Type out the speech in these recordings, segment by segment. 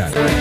Digital.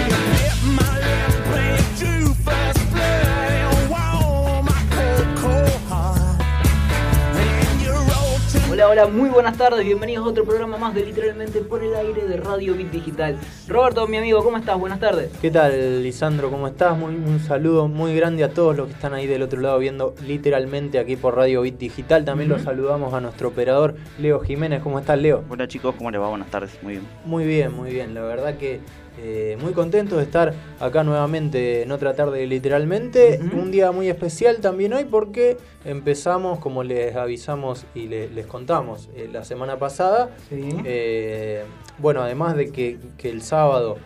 Hola, hola, muy buenas tardes, bienvenidos a otro programa más de Literalmente por el aire de Radio Bit Digital. Roberto, mi amigo, ¿cómo estás? Buenas tardes. ¿Qué tal, Lisandro? ¿Cómo estás? Muy, un saludo muy grande a todos los que están ahí del otro lado viendo literalmente aquí por Radio Bit Digital. También los saludamos a nuestro operador Leo Jiménez. ¿Cómo estás, Leo? Hola chicos, ¿cómo les va? Buenas tardes, muy bien. Muy bien, muy bien. La verdad que eh, muy contento de estar acá nuevamente en otra tarde literalmente. Un día muy especial también hoy porque empezamos, como les avisamos y les contamos eh, la semana pasada. Eh, bueno, además de que, el sábado,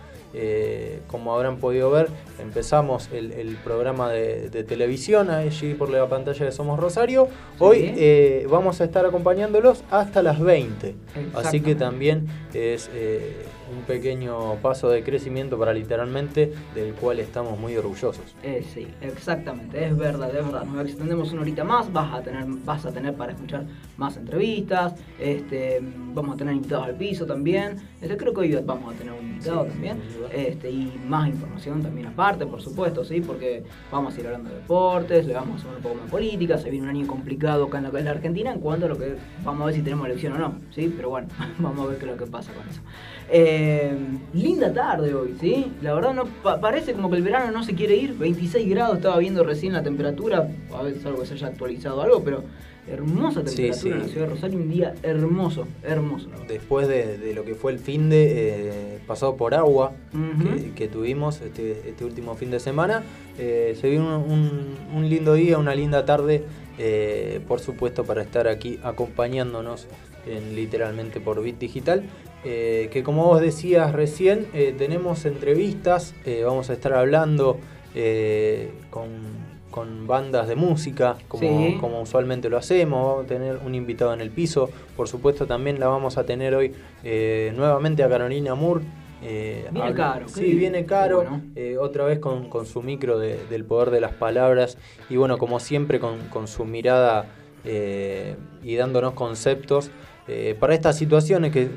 como habrán podido ver, empezamos el, programa de, televisión allí por la pantalla de Somos Rosario. Hoy vamos a estar acompañándolos hasta las 20. Así que también es un pequeño paso de crecimiento para literalmente del cual estamos muy orgullosos. Eh, sí, exactamente, es verdad, es verdad. Nos extendemos una horita más, vas a tener, vas a tener para escuchar más entrevistas, este, vamos a tener invitados al piso también. Este, creo que hoy vamos a tener un invitado también. Este, y más información también aparte, por supuesto, sí, porque vamos a ir hablando de deportes, le vamos a hablar un poco más política, se viene un año complicado acá en, la, Argentina en cuanto a lo que vamos a ver si tenemos elección o no, sí, pero bueno, vamos a ver qué es lo que pasa con eso. Eh, linda tarde hoy, ¿sí? La verdad no parece como que el verano no se quiere ir. 26 grados, estaba viendo recién la temperatura. A ver, algo que se haya actualizado algo, pero hermosa temperatura en la ciudad de Rosario. Un día hermoso, hermoso. Después de, lo que fue el fin de eh, pasado por agua que, tuvimos este, este, último fin de semana, eh, se vio un, lindo día, una linda tarde. por supuesto, para estar aquí acompañándonos en, literalmente por Bit Digital. Eh, que como vos decías recién, eh, tenemos entrevistas, eh, vamos a estar hablando con, bandas de música, como, como, usualmente lo hacemos, vamos a tener un invitado en el piso, por supuesto también la vamos a tener hoy nuevamente a Carolina Moore. viene caro. Sí, viene caro, otra vez con, su micro del poder de las palabras y bueno, como siempre con, con su mirada y dándonos conceptos para estas situaciones que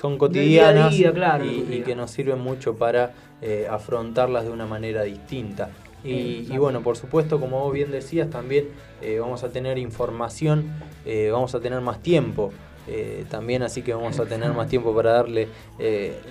son cotidianas y, que nos sirven mucho para eh, afrontarlas de una manera distinta. Y, bueno, por supuesto, como vos bien decías, también eh, vamos a tener información, eh, vamos a tener más tiempo. también así que vamos a tener más tiempo para darle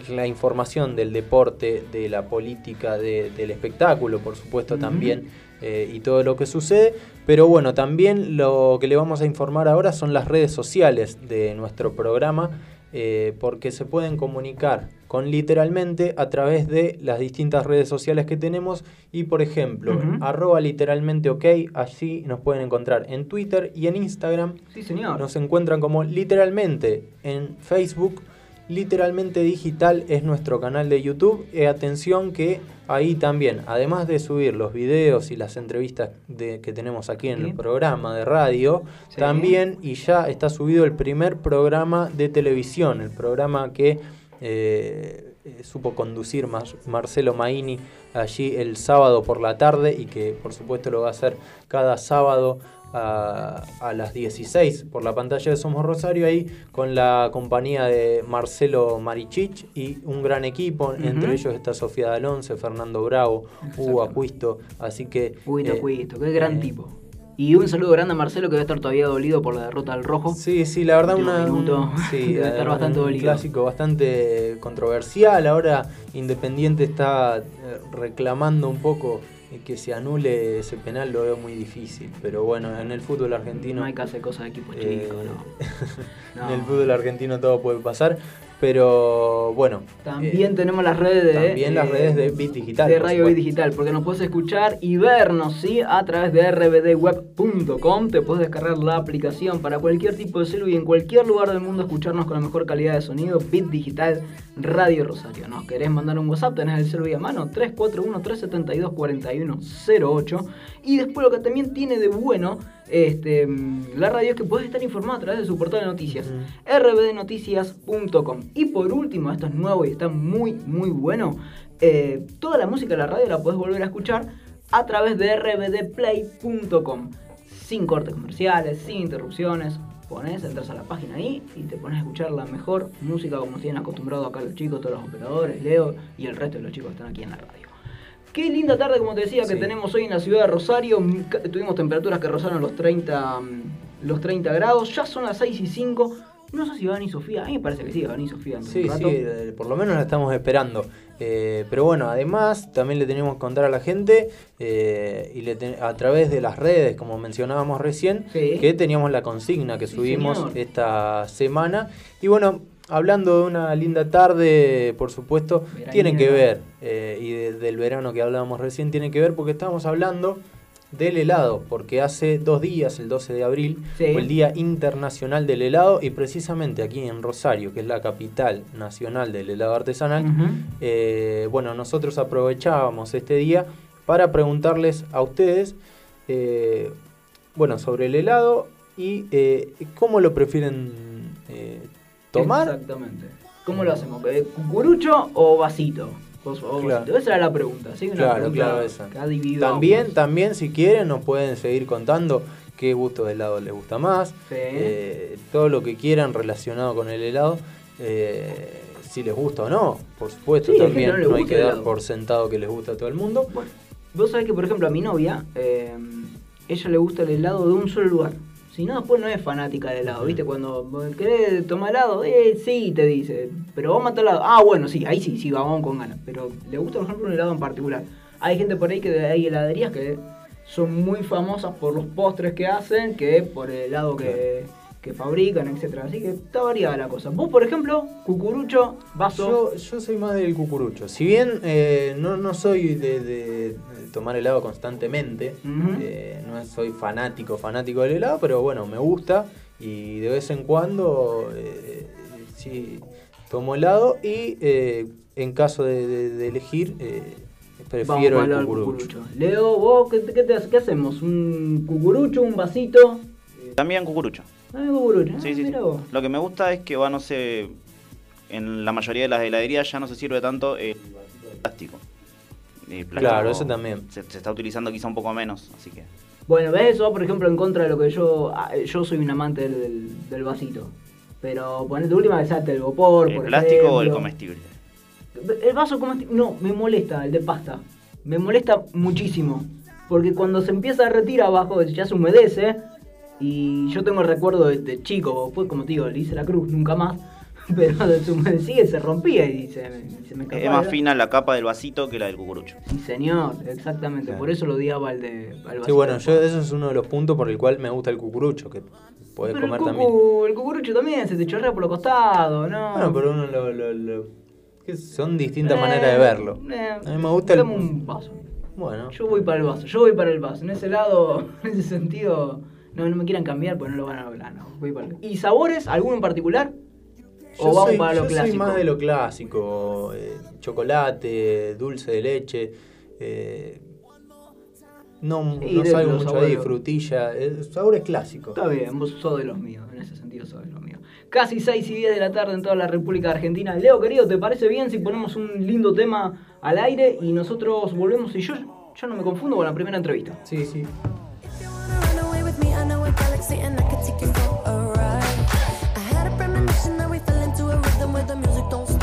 la información del deporte, de la política, del espectáculo, por supuesto también, y todo lo que sucede. Pero bueno, también lo que le vamos a informar ahora son las redes sociales de nuestro programa. Eh, porque se pueden comunicar con literalmente a través de las distintas redes sociales que tenemos y por ejemplo, arroba literalmente ok, allí nos pueden encontrar en Twitter y en Instagram. Sí, señor. Nos encuentran como literalmente en Facebook Literalmente Digital es nuestro canal de YouTube. Y atención que ahí también, además de subir los videos y las entrevistas de, que tenemos aquí en el programa de radio, también y ya está subido el primer programa de televisión, el programa que eh, eh, supo conducir Marcelo Maini allí el sábado por la tarde y que por supuesto lo va a hacer cada sábado a, las 16 por la pantalla de Somos Rosario, ahí con la compañía de Marcelo Marichich y un gran equipo, entre ellos está Sofía Dalonce, Fernando Bravo, Hugo Acuisto, así que... Hugo eh, Acuisto, qué gran eh, tipo. Y un saludo grande a Marcelo que debe estar todavía dolido por la derrota al rojo. Sí, sí, la verdad una, un, sí, debe estar bastante un clásico bastante controversial. Ahora Independiente está eh, reclamando un poco que se anule ese penal lo veo muy difícil. Pero bueno, en el fútbol argentino. No hay que hacer cosas de equipos eh, chicos, no. en el fútbol argentino todo puede pasar. Pero bueno. También eh, tenemos las redes de. También las redes de Bit Digital. De Radio Bit Digital, porque nos puedes escuchar y vernos, ¿sí? A través de rbdweb.com. Te puedes descargar la aplicación para cualquier tipo de celular y en cualquier lugar del mundo escucharnos con la mejor calidad de sonido. Bit Digital Radio Rosario. ¿Nos querés mandar un WhatsApp? Tenés el celular a mano 341-372-4108. Y después lo que también tiene de bueno este, la radio es que puedes estar informado a través de su portal de noticias, rbdnoticias.com. Y por último, esto es nuevo y está muy, muy bueno, eh, toda la música de la radio la puedes volver a escuchar a través de rbdplay.com. Sin cortes comerciales, sin interrupciones, pones, entras a la página ahí y te pones a escuchar la mejor música como tienen acostumbrado acá los chicos, todos los operadores, Leo y el resto de los chicos que están aquí en la radio. Qué linda tarde, como te decía, que tenemos hoy en la ciudad de Rosario. Mm, Tuvimos temperaturas que rozaron los 30, mm, los 30 grados. Ya son las 6 y 5. No sé si van y Sofía. A mí me parece que sí, van y Sofía. Sí, sí, eh, por lo menos la estamos esperando. Eh, pero bueno, además también le tenemos que contar a la gente eh, y le a través de las redes, como mencionábamos recién, Sí. que teníamos la consigna que Sí, subimos señor. esta semana. Y bueno, hablando de una linda tarde, por supuesto, Veraniega. tiene que ver, eh, y de- del verano que hablábamos recién, tiene que ver porque estábamos hablando del helado, porque hace dos días, el 12 de abril, Sí. fue el Día Internacional del Helado y precisamente aquí en Rosario, que es la capital nacional del helado artesanal, eh, bueno, nosotros aprovechábamos este día para preguntarles a ustedes, eh, bueno, sobre el helado y eh, cómo lo prefieren tomar. Exactamente. ¿Cómo lo hacemos? Eh, ¿Cucurucho o vasito? O Claro. vasito. Esa era la pregunta. ¿sí? Una Claro, pregunta claro, esa. que También, también, si quieren, nos pueden seguir contando qué gusto de helado les gusta más, Sí. eh, todo lo que quieran relacionado con el helado, eh, si les gusta o no, por supuesto, Sí, también no hay que dar por sentado que les gusta a todo el mundo. Bueno, vos sabés que, por ejemplo, a mi novia, eh, ella le gusta el helado de un solo lugar. Si no, después no es fanática del helado, ¿viste? Cuando querés tomar helado, eh, sí, te dice. Pero vamos a tal lado. Ah, bueno, sí, ahí sí, sí, vamos con ganas. Pero le gusta, por ejemplo, un helado en particular. Hay gente por ahí que hay heladerías que son muy famosas por los postres que hacen que por el helado que, que fabrican, etcétera. Así que está variada la cosa. Vos, por ejemplo, cucurucho, vaso. Yo, yo soy más del cucurucho. Si bien eh, no, no soy de, de- de tomar helado constantemente, eh, no soy fanático, fanático del helado, pero bueno, me gusta y de vez en cuando eh, sí tomo helado y eh, en caso de, de- de elegir eh, prefiero Vamos el cucurucho. Leo, vos, ¿qué, qué, te- qué hacemos? ¿Un cucurucho, un vasito? También cucurucho. Sí, Ah, sí, sí. Lo que me gusta es que va, no sé, en la mayoría de las heladerías ya no se sirve tanto el vasito de plástico. El plástico Claro, eso también. Se, se está utilizando quizá un poco menos, así que... Bueno, ¿ves? Eso va, por ejemplo, en contra de lo que yo... ah, Yo soy un amante del, del- del vasito. Pero ponete última vez el vapor, ¿El por plástico o el comestible? El vaso comestible... No, me molesta, el de pasta. Me molesta muchísimo. Porque cuando se empieza a retirar abajo, ya se humedece. Y yo tengo el recuerdo de, de chico, fue como te digo, le hice la cruz, nunca más. Pero y se rompía y se, me- se me Es más fina la capa del vasito que la del cucurucho. Sí, señor, exactamente. Claro. Por eso lo odiaba al de al Sí, vasito. bueno, yo eso es uno de los puntos por el cual me gusta el cucurucho, que podés Pero comer el, también. el cucurucho también se te chorrea por los costados, ¿no? Bueno, pero uno lo, lo- lo- que son distintas Eh, maneras de verlo. eh, A mí me gusta el... dame un vaso. Bueno, Yo voy para el vaso, yo voy para el vaso. En ese lado, en ese sentido, no, no me quieran cambiar porque no lo van a hablar, no. El... ¿Y sabores? ¿Alguno en particular? yo ¿O vamos soy, para lo yo soy clásico? más de lo clásico. eh, chocolate, dulce de leche. eh, no Sí, no salgo mucho ahí, sabores. frutilla. eh, sabores clásicos. Está bien, vos sos de los míos, en ese sentido sos de los míos. Casi 6 y 10 de la tarde en toda la República Argentina. Leo, querido, ¿te parece bien si ponemos un lindo tema al aire y nosotros volvemos? Y yo ya no me confundo con la primera entrevista. Sí, sí. And I can take you for a ride. I had a premonition that we fell into a rhythm where the music don't stop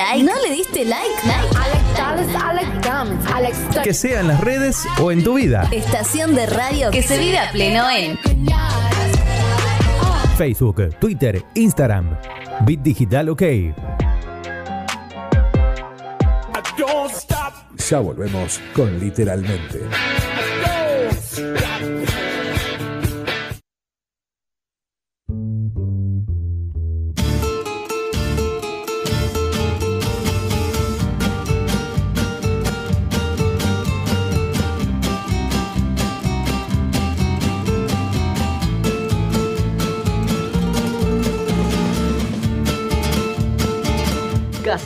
like? ¿No le diste like? Que sea en las redes o en tu vida. Estación de radio que se vive a pleno en Facebook, Twitter, Instagram. Bit Digital OK. Ya volvemos con literalmente.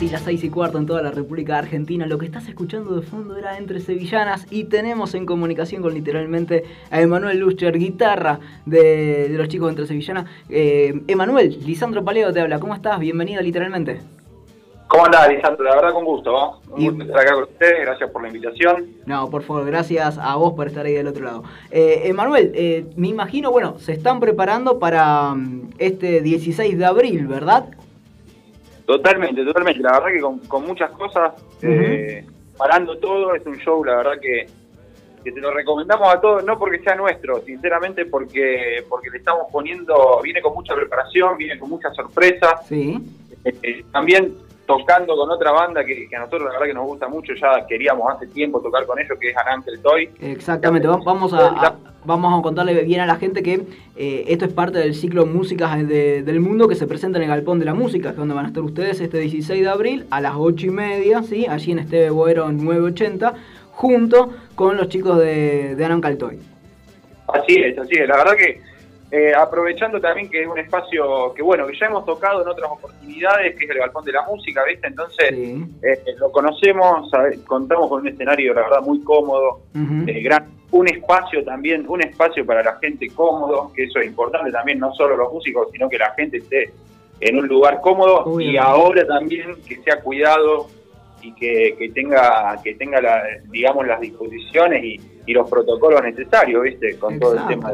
Casi las 6 y cuarto en toda la República Argentina. Lo que estás escuchando de fondo era Entre Sevillanas y tenemos en comunicación con literalmente a Emanuel Luscher, guitarra de, de los chicos de Entre Sevillanas. Eh, Emanuel, Lisandro Paleo te habla. ¿Cómo estás? Bienvenido literalmente. ¿Cómo andás, Lisandro? La verdad, con gusto. ¿no? Un Y- gusto estar acá con ustedes. Gracias por la invitación. No, por favor, gracias a vos por estar ahí del otro lado. Eh, Emanuel, eh, me imagino, bueno, se están preparando para mm, este 16 de abril, ¿verdad? Totalmente, totalmente. La verdad que con, con muchas cosas, eh, parando todo, es un show, la verdad que, que te lo recomendamos a todos, no porque sea nuestro, sinceramente porque, porque le estamos poniendo, viene con mucha preparación, viene con muchas sorpresas. Sí. Eh, también tocando con otra banda que, que a nosotros la verdad que nos gusta mucho, ya queríamos hace tiempo tocar con ellos, que es Anankel Toy. Exactamente, va- vamos a, a- vamos a contarle bien a la gente que eh, esto es parte del ciclo Músicas de- del Mundo que se presenta en el Galpón de la Música, que es donde van a estar ustedes este 16 de abril a las 8 y media, ¿sí? allí en Esteve Boero 980, junto con los chicos de, de Anon Caltoy. Así es, así es. La verdad que eh, aprovechando también que es un espacio que, bueno, que ya hemos tocado en otras oportunidades, que es el Galpón de la Música, ¿viste? Entonces, eh, lo conocemos, contamos con un escenario, la verdad, muy cómodo, eh, gran, un espacio también, un espacio para la gente cómodo, que eso es importante también, no solo los músicos, sino que la gente esté en un lugar cómodo y ahora también que sea cuidado y que, que tenga que tenga la, digamos las disposiciones y, y los protocolos necesarios, ¿viste? Con todo el tema.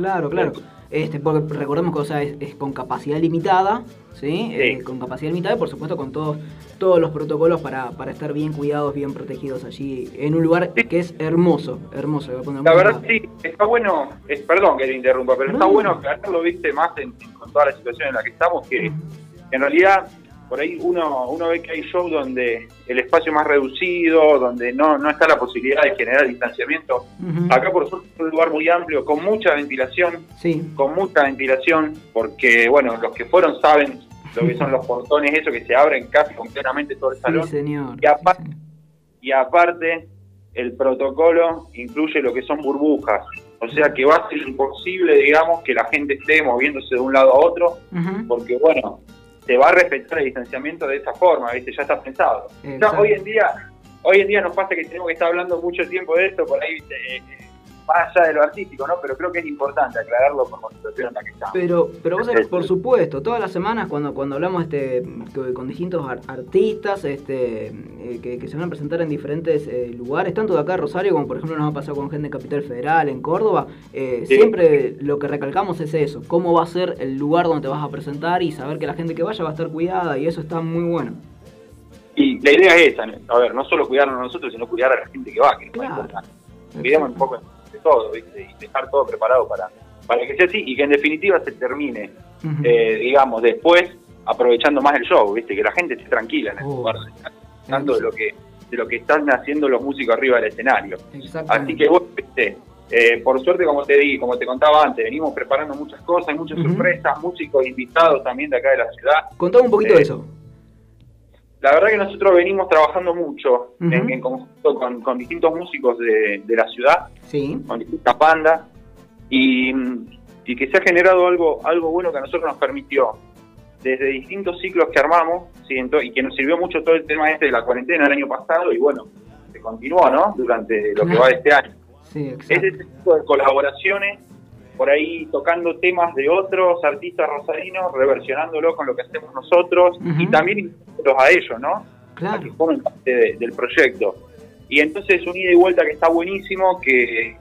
Claro, claro. Este, porque recordemos que o sea, es, es con capacidad limitada, ¿sí? Eh, con capacidad limitada y por supuesto con todos, todos los protocolos para, para estar bien cuidados, bien protegidos allí, en un lugar que es hermoso, hermoso. voy a poner La verdad sí, está bueno, es, perdón que te interrumpa, pero está No. bueno aclararlo, viste, más en, en- con toda la situación en la que estamos, que en realidad por ahí uno, uno ve que hay shows donde el espacio es más reducido, donde no, no está la posibilidad de generar distanciamiento. Acá por suerte es un lugar muy amplio, con mucha ventilación, Sí. con mucha ventilación, porque bueno, los que fueron saben lo que son los portones, eso que se abren casi completamente todo el salón. Sí, señor. Y aparte, y aparte, el protocolo incluye lo que son burbujas. O sea que va a ser imposible, digamos, que la gente esté moviéndose de un lado a otro, porque bueno, se va a respetar el distanciamiento de esa forma, ¿viste? Ya está pensado. Exacto. hoy en día, hoy en día nos pasa que tenemos que estar hablando mucho tiempo de esto, por ahí, eh, más allá de lo artístico, ¿no? Pero creo que es importante aclararlo por la situación en la que estamos. Pero, pero vos sabés, por supuesto, todas las semanas cuando, cuando hablamos este, con distintos ar- artistas este, eh, que, que se van a presentar en diferentes eh, lugares, tanto de acá de Rosario como por ejemplo nos ha pasado con gente de Capital Federal, en Córdoba, eh, Sí. siempre lo que recalcamos es eso, cómo va a ser el lugar donde te vas a presentar y saber que la gente que vaya va a estar cuidada y eso está muy bueno. Y la idea es esa, a ver, no solo cuidarnos a nosotros, sino cuidar a la gente que va, que es lo más Claro. importante. Cuidemos un poco todo, ¿viste? Y dejar todo preparado para, para que sea así y que en definitiva se termine, eh, digamos, después aprovechando más el show, ¿viste? Que la gente esté tranquila en el lugar, tanto de lo que de lo que están haciendo los músicos arriba del escenario. Así que vos, ¿viste? Eh, por suerte, como te di, como te contaba antes, venimos preparando muchas cosas, muchas sorpresas, músicos invitados también de acá de la ciudad. Contame un poquito Eh, de eso. La verdad que nosotros venimos trabajando mucho en, en conjunto con, con distintos músicos de, de la ciudad, Sí. con distintas bandas, y, y que se ha generado algo, algo bueno que a nosotros nos permitió, desde distintos ciclos que armamos, ¿sí? Ento- y que nos sirvió mucho todo el tema este de la cuarentena el año pasado, y bueno, se continuó, ¿no? Durante lo que va de este año. Sí, Es ese tipo de colaboraciones, por ahí tocando temas de otros artistas rosarinos, reversionándolo con lo que hacemos nosotros y también a ellos, ¿no? A Claro. que formen parte de- del proyecto. Y entonces un ida y vuelta que está buenísimo, que,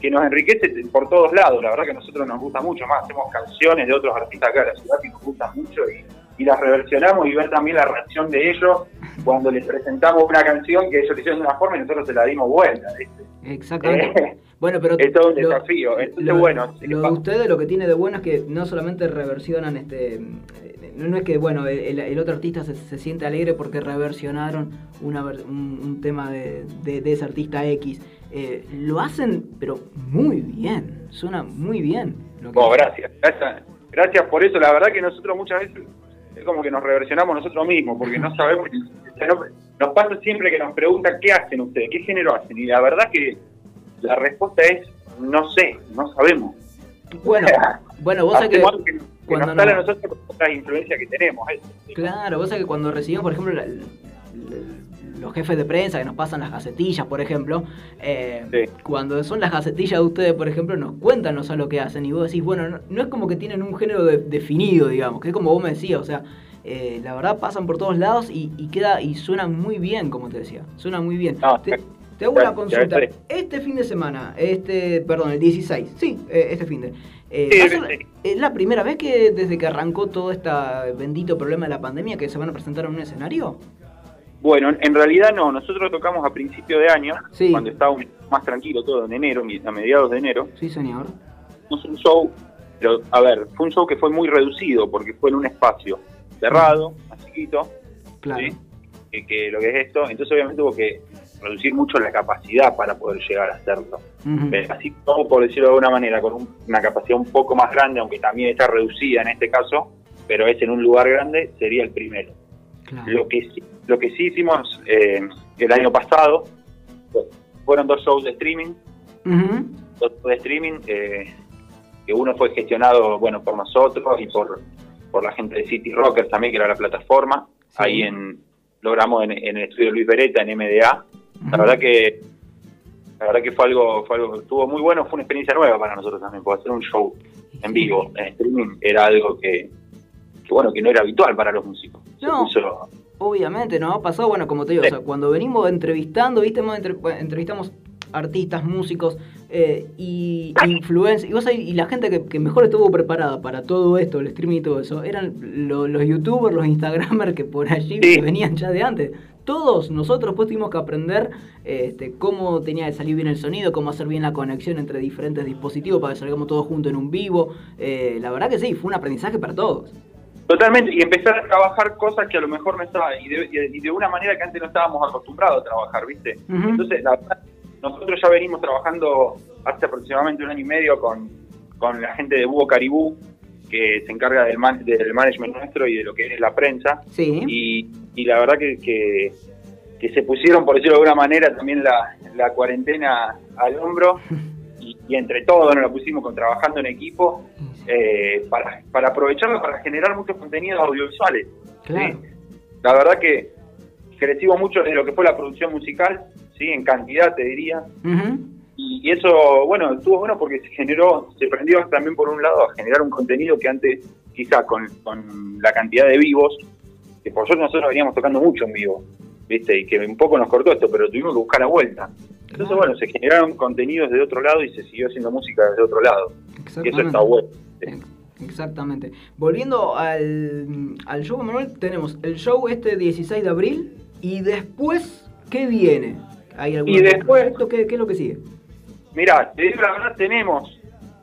que nos enriquece por todos lados. La verdad que a nosotros nos gusta mucho más. Hacemos canciones de otros artistas acá de la ciudad que nos gustan mucho y, y las reversionamos y ver también la reacción de ellos cuando les presentamos una canción que ellos le hicieron de una forma y nosotros se la dimos vuelta. ¿viste? Exactamente. Eh, Bueno, pero es todo un lo- desafío. Entonces, lo, bueno, lo de ustedes lo que tiene de bueno es que no solamente reversionan este no, es que bueno el, el otro artista se, se siente alegre porque reversionaron una un, un tema de, de- de ese artista X Eh, lo hacen pero muy bien suena muy bien lo que Oh, gracias, gracias. Gracias por eso. La verdad que nosotros muchas veces es como que nos reversionamos nosotros mismos, porque no sabemos. nos pasa siempre que nos preguntan qué hacen ustedes, qué género hacen. Y la verdad que la respuesta es no sé, no sabemos. bueno bueno vos sabés que que, cuando nos sale a nos- nosotros por otras influencias que tenemos. eso. Claro, vos sabés que cuando recibimos, por ejemplo, la- la- los jefes de prensa que nos pasan las gacetillas, por ejemplo, eh, cuando son las gacetillas de ustedes, por ejemplo, nos cuentan no sé lo que hacen y vos decís, bueno, no, no es como que tienen un género de- definido, digamos, que es como vos me decías, o sea, eh, la verdad pasan por todos lados y, y queda y suena muy bien, como te decía, suena muy bien. te, te hago una ya- consulta. Este fin de semana, este, perdón, el 16, sí, eh, este fin de. eh, Sí, ¿va a ser- sí. ¿Es la primera vez que desde que arrancó todo este bendito problema de la pandemia que se van a presentar en un escenario? Bueno, en realidad no. Nosotros tocamos a principio de año, Sí. cuando estaba más tranquilo todo, en enero, a mediados de enero. Sí, señor. Hicimos un show, pero a ver, fue un show que fue muy reducido porque fue en un espacio cerrado, más chiquito, Claro. ¿sí? que, que lo que es esto, entonces obviamente hubo que reducir mucho la capacidad para poder llegar a hacerlo. Eh, Así como por decirlo de alguna manera, con un- una capacidad un poco más grande, aunque también está reducida en este caso, pero es en un lugar grande, sería el primero. Lo que sí, lo que sí hicimos eh, el año pasado fue- fueron dos shows de streaming, dos shows de streaming, eh, que uno fue gestionado bueno por nosotros y por, por la gente de City Rockers también, que era la plataforma. Ahí en logramos en, en el estudio Luis Beretta, en MDA. La verdad que la verdad que fue algo, fue algo, estuvo muy bueno, fue una experiencia nueva para nosotros también, porque hacer un show en vivo, en streaming, era algo que, que bueno, que no era habitual para los músicos. No. puso- Obviamente, nos ha pasado, bueno, como te digo, o sea, cuando venimos entrevistando, viste, entre- entrevistamos artistas, músicos eh, y influencers, y, vos y la gente que, que mejor estuvo preparada para todo esto, el streaming y todo eso, eran lo- los youtubers, los instagramers que por allí venían ya de antes. Todos nosotros pues tuvimos que aprender este, cómo tenía que salir bien el sonido, cómo hacer bien la conexión entre diferentes dispositivos para que salgamos todos juntos en un vivo. Eh, la verdad que sí, fue un aprendizaje para todos. Totalmente, y empezar a trabajar cosas que a lo mejor no estaba, y de, y de una manera que antes no estábamos acostumbrados a trabajar, ¿viste? Entonces, la verdad, nosotros ya venimos trabajando hace aproximadamente un año y medio con, con la gente de Búho Caribú, que se encarga del, man- del management nuestro y de lo que es la prensa. Sí. Y, y la verdad que, que, que se pusieron, por decirlo de alguna manera, también la, la cuarentena al hombro y, y entre todos nos la pusimos con trabajando en equipo eh, para, para aprovecharlo para generar muchos contenidos audiovisuales. Claro. ¿sí? La verdad que crecimos mucho de lo que fue la producción musical, sí, en cantidad te diría, y eso, bueno, estuvo bueno porque se generó, se prendió también por un lado a generar un contenido que antes, quizá con, con la cantidad de vivos, que por suerte nosotros veníamos tocando mucho en vivo, ¿viste? Y que un poco nos cortó esto, pero tuvimos que buscar la vuelta. Entonces, bueno, se generaron contenidos de otro lado y se siguió haciendo música desde otro lado. Y eso está bueno. Exactamente. Volviendo al, al show, Manuel, tenemos el show este 16 de abril y después, ¿qué viene? ¿Hay algún Y después- proyecto? ¿Qué, ¿Qué es lo que sigue? Mira, te digo la verdad, tenemos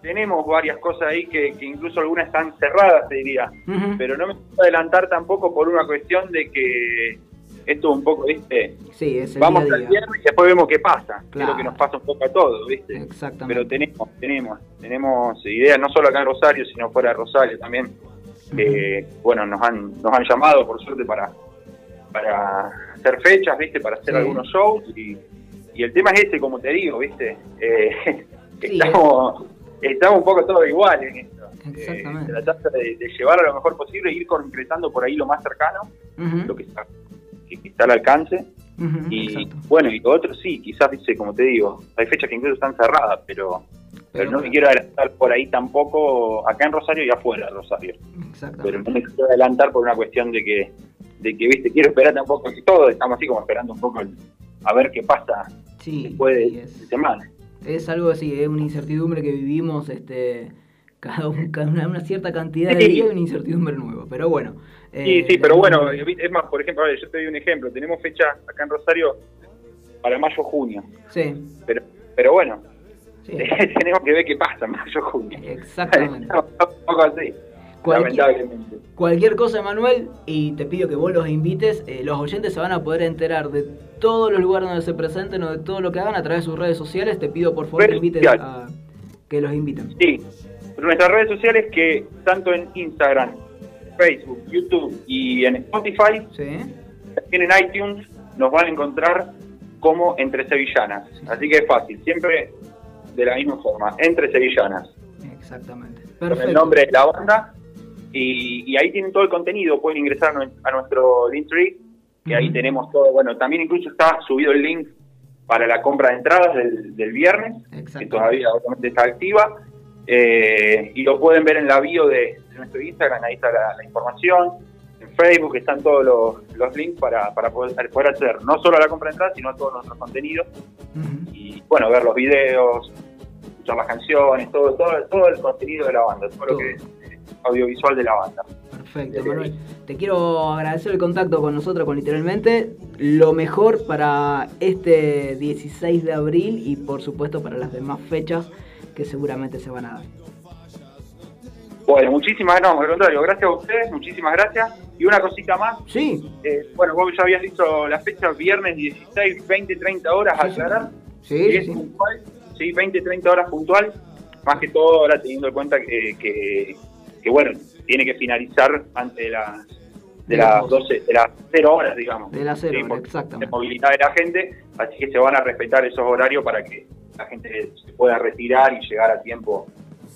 tenemos varias cosas ahí que, que incluso algunas están cerradas, te diría. Pero no me puedo adelantar tampoco por una cuestión de que esto un poco, ¿viste? Sí, es el Vamos día a al día. viernes y después vemos qué pasa. Que es Claro. lo que nos pasa un poco a todos, ¿viste? Exactamente. Pero tenemos, tenemos, tenemos ideas no solo acá en Rosario, sino fuera de Rosario también. que, bueno, nos han, nos han llamado por suerte para, para hacer fechas, ¿viste? Para hacer Sí. algunos shows y, y el tema es ese, como te digo, ¿viste? Eh, Sí, estamos, estamos un poco todos iguales en esto. Exactamente. Eh, tratar de, de llevar a lo mejor posible, ir concretando por ahí lo más cercano, lo que está, que está al alcance. Y exacto. bueno, y lo otro sí, quizás dice, como te digo, hay fechas que incluso están cerradas, pero, pero, Pero no me quiero adelantar por ahí tampoco, acá en Rosario y afuera de Rosario. Pero no me quiero adelantar por una cuestión de que, de que viste, quiero esperar tampoco, que todos estamos así como esperando un poco el- a ver qué pasa Sí, después de, sí, es. de semana. Es algo así, es una incertidumbre que vivimos este cada, un- cada una, una cierta cantidad de días, una incertidumbre nueva. Pero bueno. Sí, eh, sí, pero bueno, es más, por ejemplo, a ver, yo te doy un ejemplo, tenemos fecha acá en Rosario para mayo-junio, Sí, pero, pero bueno, sí. tenemos que ver qué pasa en mayo-junio. Exactamente. un poco así, Cualquier- lamentablemente. Cualquier cosa, Manuel, y te pido que vos los invites, eh, los oyentes se van a poder enterar de todos los lugares donde se presenten o de todo lo que hagan a través de sus redes sociales. Te pido por favor que a que los inviten. Sí, nuestras redes sociales que tanto en Instagram, Facebook, YouTube y en Spotify, Sí, también en iTunes, nos van a encontrar como Entre Sevillanas. Así que es fácil, siempre de la misma forma, Entre Sevillanas. exactamente. Con Perfecto. el nombre de la banda. Y, y ahí tienen todo el contenido, pueden ingresar a nue- a nuestro Linktree, que ahí tenemos todo. Bueno, también incluso está subido el link para la compra de entradas del, del viernes, que todavía obviamente está activa. Eh, y lo pueden ver en la bio de, de nuestro Instagram, ahí está la, la información. En Facebook están todos los, los links para, para poder, poder acceder no solo a la compra de entradas, sino a todos nuestros contenidos. Y bueno, ver los videos, escuchar las canciones, todo, todo, todo el contenido de la banda, todo, Todo. lo que audiovisual de la banda. Perfecto, Manuel. Te quiero agradecer el contacto con nosotros, con literalmente lo mejor para este 16 de abril y por supuesto para las demás fechas que seguramente se van a dar. Bueno, muchísimas no, al contrario, gracias a ustedes, muchísimas gracias. Y una cosita más, Sí, eh, bueno, vos ya habías dicho la fecha viernes 16, 20, 30 horas, Sí, aclarar. sí, sí, es sí. puntual, sí, 20, 30 horas puntual, más que todo ahora teniendo en cuenta que, que, que, bueno, tiene que finalizar antes de las de las las 12, de las 0 horas, digamos. De las cero Sí, horas, por- exactamente. De movilidad de la gente, así que se van a respetar esos horarios para que la gente se pueda retirar y llegar a tiempo,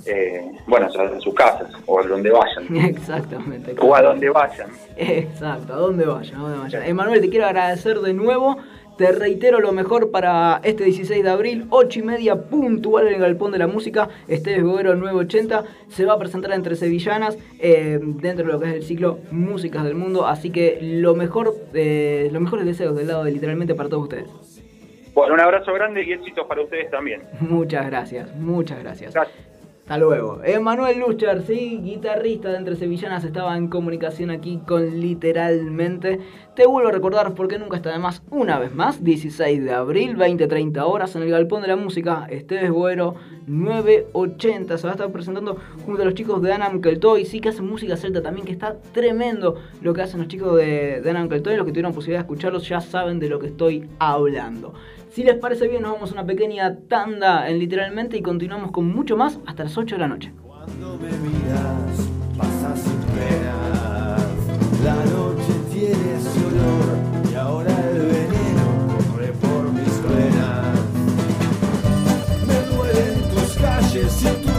eh, bueno, a sus casas o a donde vayan, Exactamente. o a donde vayan. Exacto, a dónde vayan, a dónde vayan. Emanuel, te quiero agradecer de nuevo. Te reitero lo mejor para este 16 de abril, 8 y media puntual en el Galpón de la Música. Esteves Bogero 980 se va a presentar entre sevillanas eh, dentro de lo que es el ciclo Músicas del Mundo. Así que lo mejor, eh, los mejores deseos del lado de literalmente para todos ustedes. Bueno, un abrazo grande y éxitos para ustedes también. Muchas gracias, muchas gracias. Gracias. Hasta luego. Emanuel Lucher, sí, guitarrista de Entre Sevillanas, estaba en comunicación aquí con literalmente. Te vuelvo a recordar porque nunca está de más, una vez más, 16 de abril, 20-30 horas en el Galpón de la Música, Esteves Güero, 980. Se va a estar presentando junto a los chicos de Anam Keltoy, sí que hacen música celta también, que está tremendo lo que hacen los chicos de, de Anam Keltoy. Los que tuvieron posibilidad de escucharlos ya saben de lo que estoy hablando. Si les parece bien, nos vamos a una pequeña tanda en literalmente y continuamos con mucho más hasta las 8 de la noche. Cuando me miras, pasas sin penas. La noche tiene ese olor y ahora el veneno corre por mis venas. Me duelen tus calles y tus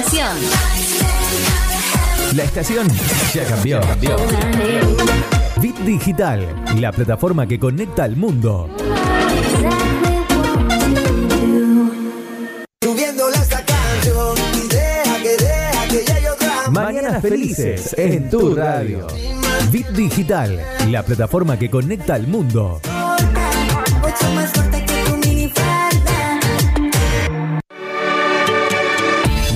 estación. La estación ya cambió. Bit Digital, la plataforma que conecta al mundo. Subiéndole esta canción y deja que deja que ya hay otra Mañanas felices en tu radio. Bit Digital, la plataforma que conecta al mundo. Mucho más fuerte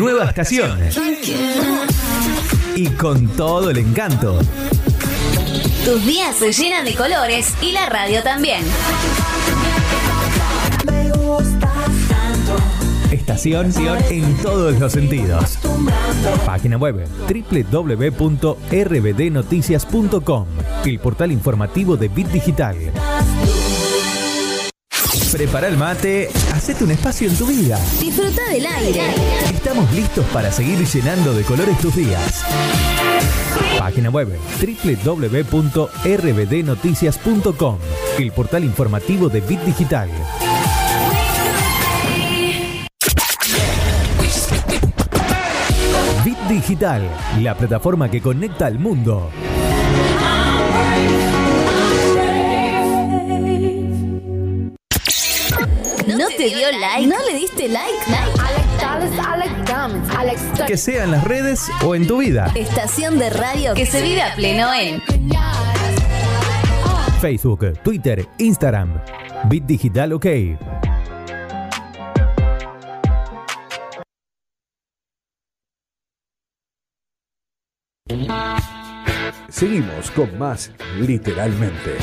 Nueva estación. Y con todo el encanto. Tus días se llenan de colores y la radio también. Estación en todos los sentidos. Página web www.rbdnoticias.com, el portal informativo de Bit Digital. Prepara el mate, hacete un espacio en tu vida. Disfruta del aire. Estamos listos para seguir llenando de colores tus días. Página web www.rbdnoticias.com, el portal informativo de Bit Digital. Bit Digital, la plataforma que conecta al mundo. ¿No te dio like? ¿No le diste like? Que sea en las redes o en tu vida. Estación de radio que se vive a pleno en Facebook, Twitter, Instagram. Bit Digital OK. Seguimos con más literalmente.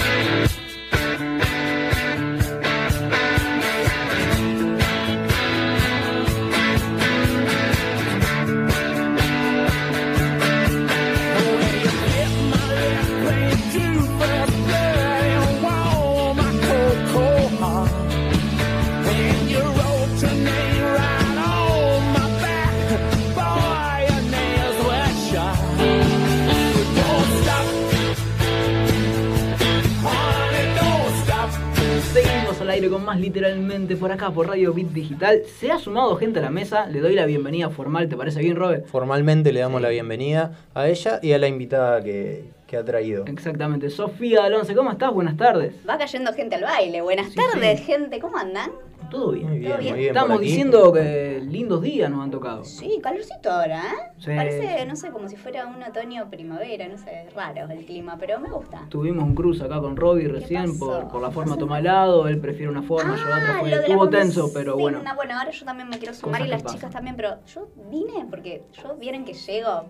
Literalmente por acá, por Radio Bit Digital. Se ha sumado gente a la mesa, le doy la bienvenida formal, ¿te parece bien, Robert? Formalmente le damos la bienvenida a ella y a la invitada que, que ha traído. Exactamente. Sofía Alonso, ¿cómo estás? Buenas tardes. Va cayendo gente al baile. Buenas tardes, gente. ¿Cómo andan? Todo bien. Muy bien, ¿Todo bien? muy bien. Estamos diciendo que lindos días nos han tocado. Sí, calorcito ahora, ¿eh? Sí. Parece, no sé, como si fuera un otoño primavera, no sé, raro el clima, pero me gusta. Tuvimos un cruce acá con Robbie recién por, por la ¿Qué forma pasó? toma helado, él prefiere una forma, yo la otra Ah, fue, estuvo tenso, pero bueno. Bueno, ahora yo también me quiero sumar y las que pasan. chicas también, pero yo vine porque yo vieron que llego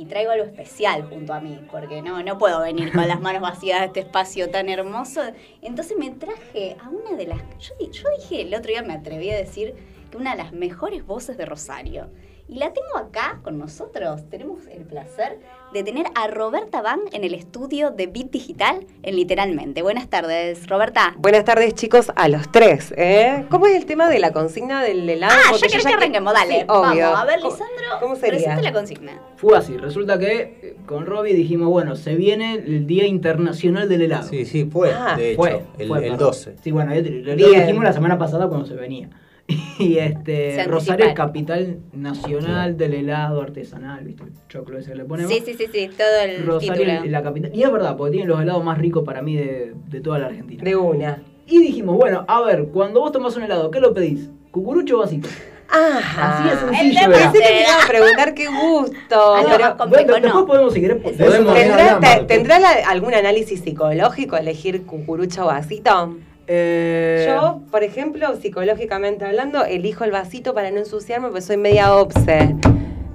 y traigo algo especial junto a mí, porque no, no puedo venir con las manos vacías de este espacio tan hermoso. Entonces me traje a una de las... Yo, yo dije, el otro día me atreví a decir que una de las mejores voces de Rosario. Y la tengo acá con nosotros. Tenemos el placer de tener a Roberta Van en el estudio de Bit Digital en Literalmente. Buenas tardes, Roberta. Buenas tardes, chicos, a los tres. ¿eh? ¿Cómo es el tema de la consigna del helado? Ah, Porque ya querés que que- arranquemos, dale. Sí, obvio. Vamos, a ver, ¿Cómo- Lisandro, ¿Cómo sería? la consigna. Fue así, resulta que eh, con Robbie dijimos, bueno, se viene el Día Internacional del Helado. Sí, sí, fue, Ah, de hecho, Fue, el, fue, el perdón. 12. Sí, bueno, lo, lo dijimos la semana pasada cuando se venía. Y este, Rosario es capital nacional del helado artesanal, ¿viste? El choclo ese que le ponemos. Sí, sí, sí, sí, todo el Rosario título. es la capital. Y es verdad, porque tiene los helados más ricos para mí de, de toda la Argentina. De una. Y dijimos, bueno, a ver, cuando vos tomás un helado, ¿qué lo pedís? ¿Cucurucho o vasito? Ajá. Así El sencillo tema era. Pensé que me iban a preguntar qué gusto. Algo pero más complejo, Bueno, no. podemos, si querés, podemos- es- ¿Tendrá. ¿tendrá la- algún análisis psicológico elegir cucurucho o vasito? Eh, Yo, por ejemplo, psicológicamente hablando, elijo el vasito para no ensuciarme porque soy media obse.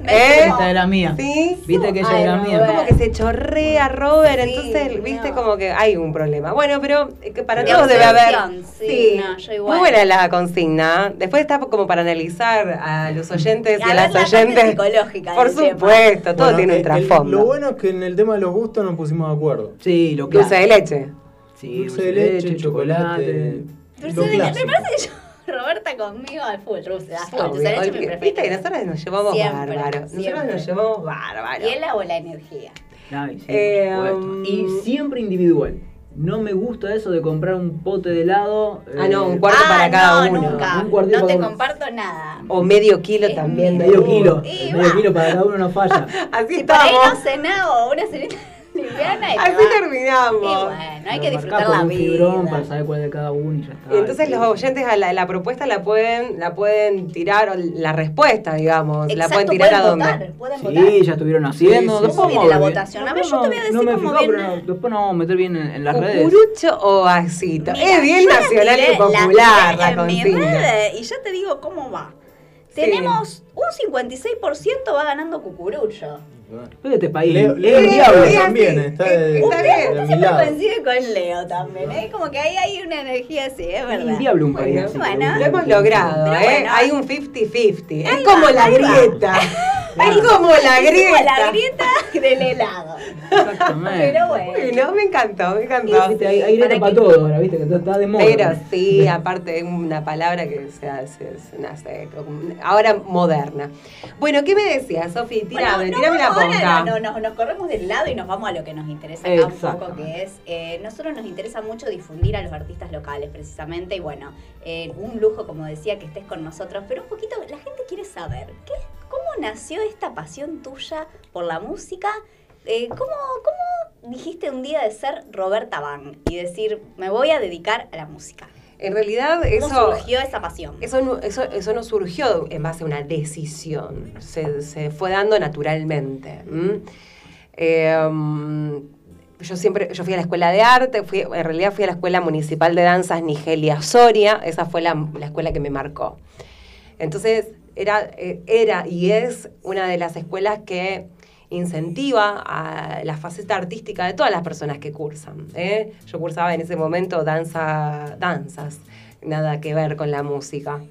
¿Eh? Esta es la mía. ¿Sí? Viste que ella Ay, era mía. bueno. Como que se chorrea Robert, Sí, entonces, viste, como que hay un problema. Bueno, pero eh, que para De todos debe haber. sí, no, yo igual. Muy buena la consigna. Después está como para analizar a los oyentes y A las la oyentes. psicológica Por supuesto, todo Bueno, tiene un el- trasfondo. Lo bueno es que en el tema de los gustos nos pusimos de acuerdo. Sí, lo que Dulce de leche. Sí, dulce de leche, chocolate. Dulce de leche. Me parece que yo, Roberta conmigo al full, dulce, a full. Dulce de leche Viste que nosotros nos llevamos Siempre, bárbaros. Nosotros siempre. nos llevamos bárbaros. ¿Y el o la energía? Ay, sí, Eh, por supuesto. um, Y siempre individual. No me gusta eso de comprar un pote de helado. Ah, no, eh, un cuarto ah, para cada no, uno. nunca. Un cuartito no te para uno. comparto nada. O medio kilo Es también. de medio uno. kilo. Y medio va. kilo para cada uno no falla. Así Si para ahí estamos. no cenás o una cenita y Así terminamos. Y bueno, hay que disfrutar la un fibrón vida. para saber cuál de cada uno y ya está. Y entonces los oyentes a la, la propuesta la pueden, la pueden tirar, o la respuesta, digamos, la Exacto, pueden tirar a dónde. votar, pueden votar. Sí, ya estuvieron haciendo. Sí, sí, Después ¿Cómo viene vamos la votación? A ver, yo te voy a decir no me cómo fijó, viene. pero después nos vamos a meter bien en, en las redes. ¿Cucurucho o vasito? Mira, es bien la nacional y popular la, mis consigna. y ya te digo cómo va. Tenemos un 56% va ganando Cucurucho. Pero este país Leo, es Leo el diablo. también está de, Está bien. lado. coincide con Leo también, ¿eh? Como que ahí hay una energía así, es Es verdad. el diablo un país. Bueno, así, bueno. Lo hemos logrado, Pero ¿eh? bueno. Hay un 50-50. Es como va, la ahí va. grieta. Es como la Es como grieta. la grieta del helado. Exactamente. Pero bueno. Bueno, me encantó, me encantó. Viste, hay, hay grieta ¿Para todo ahora, viste, que todo está de moda. Pero sí, aparte es una palabra que se hace, se nace como- ahora moderna. Bueno, ¿qué me decías, Sofi? Tírame, Bueno, no, tírame la ponca. No, no, nos corremos del lado y nos vamos a lo que nos interesa acá un Exacto. poco, que es, eh, nosotros nos interesa mucho difundir a los artistas locales, precisamente, y bueno, eh, un lujo, como decía, que estés con nosotros, pero un poquito, la gente quiere saber, ¿qué, ¿cómo nació esta pasión tuya por la música? Eh, ¿cómo, ¿Cómo dijiste un día de ser Roberta Van y decir, me voy a dedicar a la música? En realidad ¿Cómo eso... surgió esa pasión? Eso no, eso, eso no surgió en base a una decisión, se, se fue dando naturalmente. ¿m? Eh, mm, yo siempre, yo fui a la escuela de arte, fui, en realidad fui a la escuela municipal de danzas Nigelia Soria, esa fue la, la escuela que me marcó. Entonces, era, eh, era y es una de las escuelas que incentiva a la faceta artística de todas las personas que cursan. ¿eh? Yo cursaba en ese momento danza, danzas, nada que ver con la música.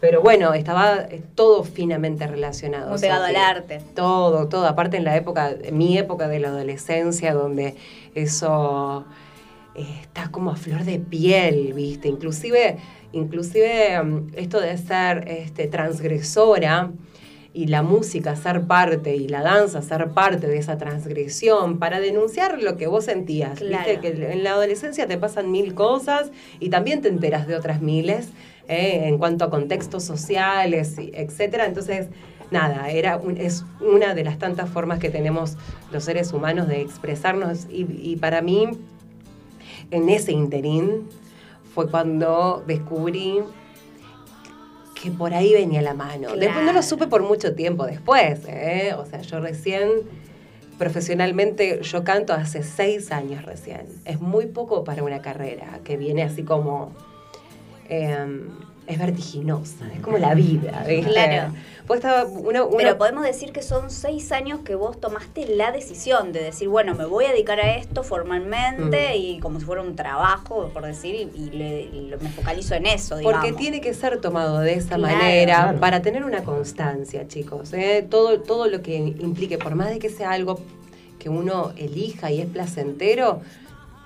Pero bueno, estaba eh, todo finamente relacionado. Muy pegado al arte. Todo, todo. Aparte en la época, en mi época de la adolescencia, donde eso está como a flor de piel, ¿viste? Inclusive, inclusive mm, esto de ser este, transgresora y la música ser parte y la danza ser parte de esa transgresión para denunciar lo que vos sentías. Claro. Viste que en la adolescencia te pasan mil cosas y también te enteras de otras miles ¿eh? en cuanto a contextos sociales, etcétera. Entonces, nada, era un- es una de las tantas formas que tenemos los seres humanos de expresarnos y, y para mí, en ese interín, fue cuando descubrí que por ahí venía la mano. Después no lo supe por mucho tiempo después, ¿eh? O sea, yo recién, profesionalmente, yo canto hace seis años recién. Es muy poco para una carrera que viene así como... eh, es vertiginosa, es como la vida, ¿viste? Claro. Pues Pero podemos decir que son seis años que vos tomaste la decisión de decir, bueno, me voy a dedicar a esto formalmente Mm. y como si fuera un trabajo, por decir, y, y le- y lo- me focalizo en eso, digamos. Porque tiene que ser tomado de esa Claro. manera Claro. para tener una constancia, chicos. ¿eh? Todo, todo lo que implique, por más de que sea algo que uno elija y es placentero,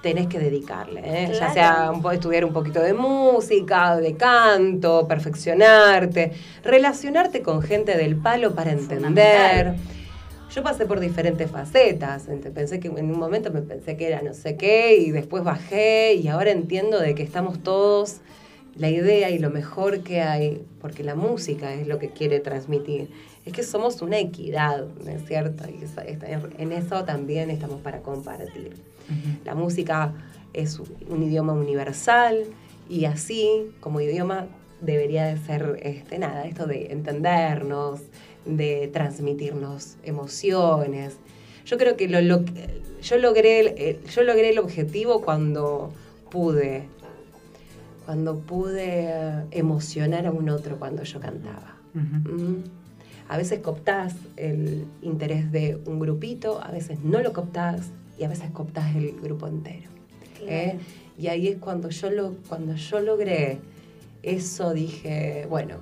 tenés que dedicarle. ¿eh? Ya sea un estudiar un poquito de música, de canto, perfeccionarte, relacionarte con gente del palo para entender. Yo pasé por diferentes facetas. Pensé que en un momento me pensé que era no sé qué y después bajé y ahora entiendo de que estamos todos la idea y lo mejor que hay, porque la música es lo que quiere transmitir, es que somos una equidad, ¿no es cierto? Y en eso también estamos para compartir. La música es un idioma universal y así como idioma debería de ser este nada, esto de entendernos, de transmitirnos emociones. Yo creo que lo, lo- yo logré el- el- yo logré el objetivo cuando pude cuando pude emocionar a un otro cuando yo cantaba. Mm. A veces cooptás el interés de un grupito, a veces no lo cooptás y a veces cooptás el grupo entero. ¿eh? Y ahí es cuando yo, lo, cuando yo logré eso, dije, bueno,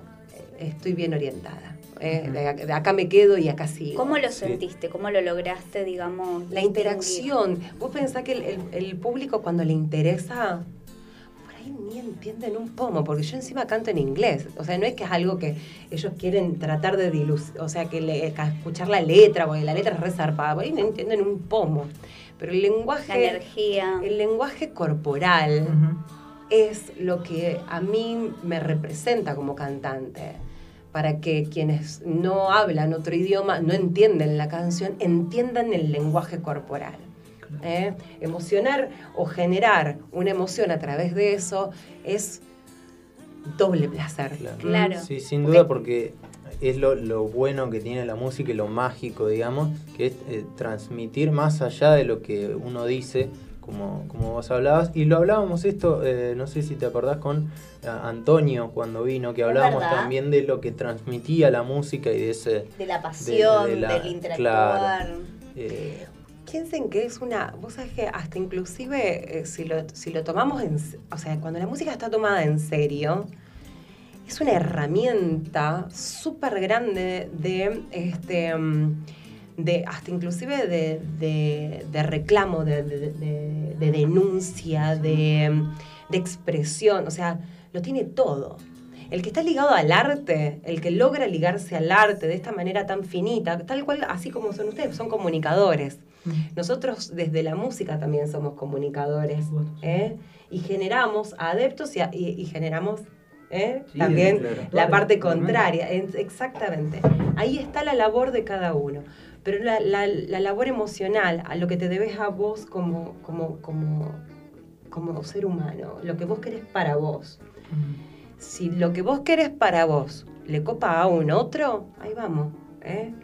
estoy bien orientada. ¿eh? de, ac- de acá me quedo y acá sigo. ¿Cómo lo sentiste? ¿Cómo lo lograste, digamos? La interacción. Vos pensás que el, el- el público cuando le interesa, ahí ni entienden un pomo, porque yo encima canto en inglés. O sea, no es que es algo que ellos quieren tratar de dilucidar, o sea, que, le- que escuchar la letra, porque la letra es resarpada, por ahí no entienden un pomo. Pero el lenguaje... La energía. El lenguaje corporal es lo que a mí me representa como cantante. Para que quienes no hablan otro idioma, no entienden la canción, entiendan el lenguaje corporal. ¿Eh? Emocionar o generar una emoción a través de eso es doble placer. Claro. Sí, sin duda porque es lo, lo bueno que tiene la música y lo mágico, digamos, que es eh, transmitir más allá de lo que uno dice, como, como vos hablabas. Y lo hablábamos esto, eh, no sé si te acordás con Antonio cuando vino, que hablábamos también de lo que transmitía la música y de ese... De la pasión, de la- del interactuar. claro. eh, Piensen que es una, vos sabés que hasta inclusive eh, si, lo, si lo tomamos en, o sea, cuando la música está tomada en serio, es una herramienta súper grande de, este, mm, de hasta inclusive de, de- reclamo, de, de- de- de denuncia, de, de expresión, o sea, lo tiene todo. El que está ligado al arte, el que logra ligarse al arte de esta manera tan finita, tal cual, así como son ustedes, son comunicadores. Nosotros desde la música también somos comunicadores ¿eh? y generamos adeptos y, a- y- y generamos ¿eh? Sí, también la parte contraria. Exactamente. Ahí está la labor de cada uno. Pero la, la- la labor emocional, a lo que te debes a vos como, como, como como ser humano, lo que vos querés para vos. Si lo que vos querés para vos le copa a un otro, ahí vamos. ¿eh?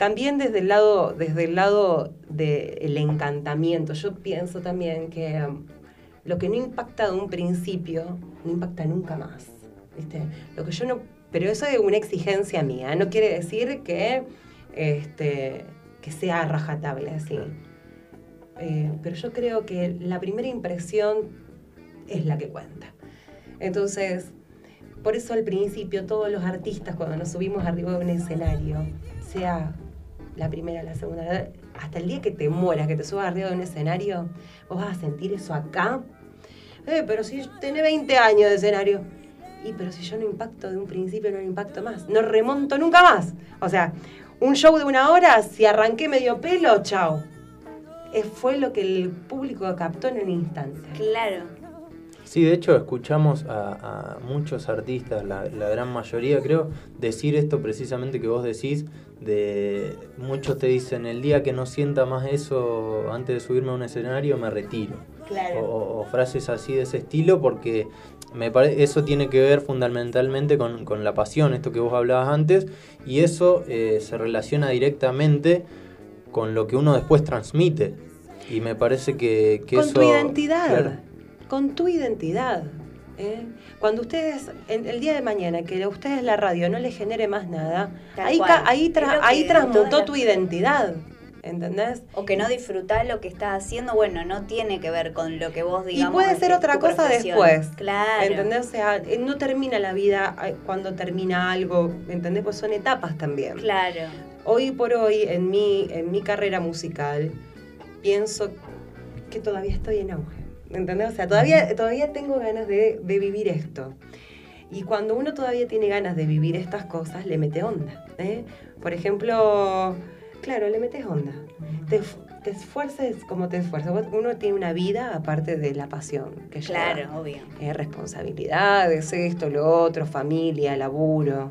También desde el lado, desde el lado del encantamiento, yo pienso también que um, lo que no impacta de un principio, no impacta nunca más. ¿viste? Lo que yo no, pero eso es una exigencia mía, no quiere decir que, este, que sea rajatable así. Eh, pero yo creo que la primera impresión es la que cuenta. Entonces, por eso al principio todos los artistas cuando nos subimos arriba de un escenario, sea la primera, la segunda, hasta el día que te mueras, que te subas arriba de un escenario, vos vas a sentir eso acá. Eh, pero si tenés 20 años de escenario. Y pero si yo no impacto de un principio, no impacto más. No remonto nunca más. O sea, un show de una hora, si arranqué medio pelo, chao. Eh, fue lo que el público captó en un instante. Claro. Sí, de hecho escuchamos a, a muchos artistas, la, la, gran mayoría creo, decir esto precisamente que vos decís, de muchos te dicen, el día que no sienta más eso antes de subirme a un escenario me retiro. Claro. O, o frases así de ese estilo porque me parece eso tiene que ver fundamentalmente con, con, la pasión, esto que vos hablabas antes, y eso eh, se relaciona directamente con lo que uno después transmite. Y me parece que, que con eso... tu identidad. Claro, con tu identidad. ¿Eh? Cuando ustedes, en el día de mañana, que a ustedes la radio no les genere más nada, Tal ahí, ahí, tra- ahí transmutó tu las- identidad. ¿Entendés? O que no disfrutás lo que estás haciendo, bueno, no tiene que ver con lo que vos Y digamos. puede ser otra cosa profesión. después. Claro. ¿Entendés? O sea, eh, no termina la vida cuando termina algo, ¿entendés? Pues son etapas también. Claro. Hoy por hoy, en mi, en mi carrera musical, pienso que todavía estoy en auge. ¿Entendés? O sea, todavía, todavía tengo ganas de, de vivir esto. Y cuando uno todavía tiene ganas de vivir estas cosas, le mete onda. ¿eh? Por ejemplo, claro, le metes onda. Te, te esfuerces como te esfuerzas. Uno tiene una vida aparte de la pasión que lleva. Claro, obvio. Eh, responsabilidades, esto, lo otro, familia, laburo,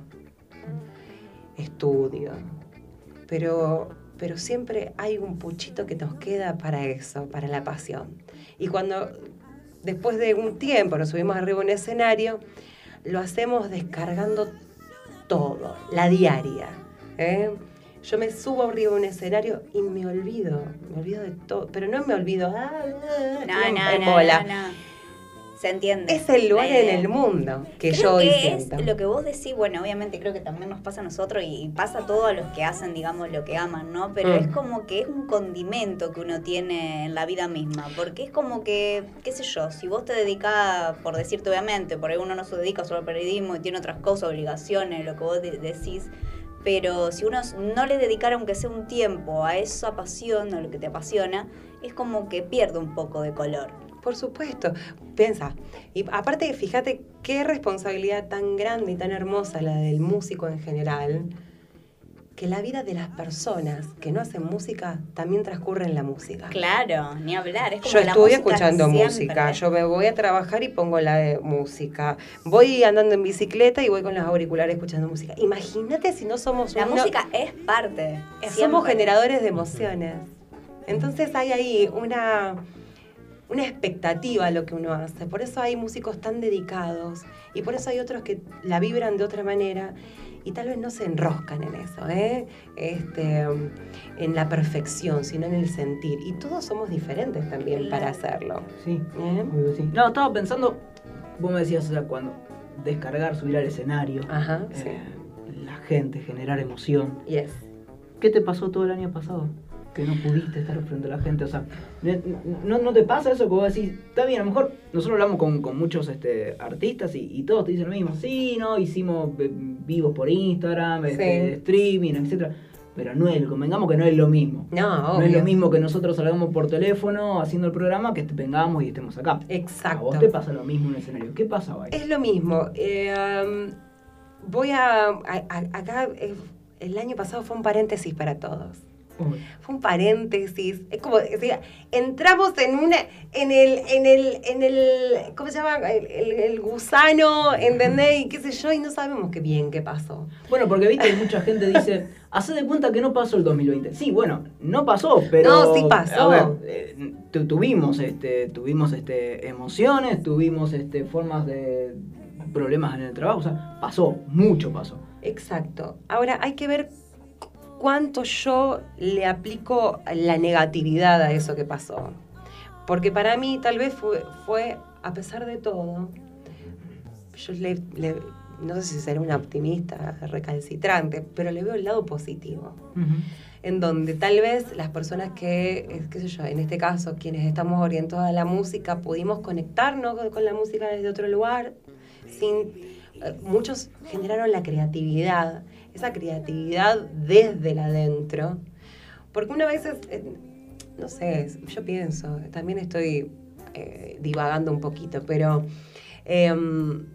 estudio. Pero, pero siempre hay un puchito que nos queda para eso, para la pasión. Y cuando después de un tiempo nos subimos arriba a un escenario, lo hacemos descargando todo, la diaria. ¿eh? Yo me subo arriba de un escenario y me olvido, me olvido de todo, pero no me olvido, ah, ah, No, en- no, en no, bola. Se entiende. Es el lugar en el mundo que Creo yo que es lo que vos decís, bueno, obviamente creo que también nos pasa a nosotros y pasa a todos los que hacen, digamos, lo que aman, ¿no? Pero Mm. es como que es un condimento que uno tiene en la vida misma, porque es como que, qué sé yo, si vos te dedicás, por decirte obviamente, por ahí uno no se dedica solo al periodismo y tiene otras cosas, obligaciones, lo que vos de- decís, pero si uno no le dedicara aunque sea un tiempo a esa pasión, a lo que te apasiona, es como que pierde un poco de color. Por supuesto, piensa. Y aparte, fíjate qué responsabilidad tan grande y tan hermosa la del músico en general, que la vida de las personas que no hacen música también transcurre en la música. Claro, ni hablar. Es como Yo estudio escuchando siempre. música, yo me voy a trabajar y pongo la de música. Voy andando en bicicleta y voy con los auriculares escuchando música. Imagínate si no somos La uno- música es parte. somos siempre. generadores de emociones. Entonces hay ahí una, una expectativa a lo que uno hace. Por eso hay músicos tan dedicados y por eso hay otros que la vibran de otra manera y tal vez no se enroscan en eso, ¿eh? este, en la perfección, sino en el sentir. Y todos somos diferentes también para hacerlo. Sí, ¿eh? sí. No, estaba pensando, vos me decías, o sea, cuando descargar, subir al escenario, Ajá, eh, la gente, generar emoción. Yes. ¿Qué te pasó todo el año pasado? Que no pudiste estar frente a la gente, o sea, ne- ¿no, no te pasa eso que vos decís? Está bien, a lo mejor nosotros hablamos con, con muchos este, artistas y, y todos te dicen lo mismo, sí, no, hicimos eh, vivos por Instagram, este, streaming, etcétera. Pero no es, convengamos que no es lo mismo. No, No es obvio. lo mismo que nosotros salgamos por teléfono haciendo el programa que vengamos y estemos acá. Exacto. A vos te pasa lo mismo en un escenario. ¿Qué ahí? Es lo mismo. eh, um, voy a, a- a- Acá eh, el año pasado fue un paréntesis para todos. Fue un paréntesis. Es como, decía, entramos en una, en el, en el, en el, ¿cómo se llama? El, el- el gusano, ¿entendés? Y qué sé yo, y no sabemos qué bien qué pasó. Bueno, porque viste, mucha gente dice, hace de cuenta que no pasó el 2020. Sí, bueno, no pasó, pero. No, sí pasó. A ver, eh, tu- tuvimos, este, tuvimos este, emociones, tuvimos este, formas de problemas en el trabajo. O sea, pasó, mucho pasó. Exacto. Ahora hay que ver cuánto yo le aplico la negatividad a eso que pasó. Porque para mí tal vez fue, fue a pesar de todo, yo le, le- no sé si seré una optimista recalcitrante, pero le veo el lado positivo. En donde tal vez las personas que, eh, qué sé yo, en este caso, quienes estamos orientados a la música, pudimos conectarnos con- con la música desde otro lugar, sin, eh, muchos generaron la creatividad, esa creatividad desde el adentro, porque una vez, eh, no sé, yo pienso, también estoy eh, divagando un poquito, pero em,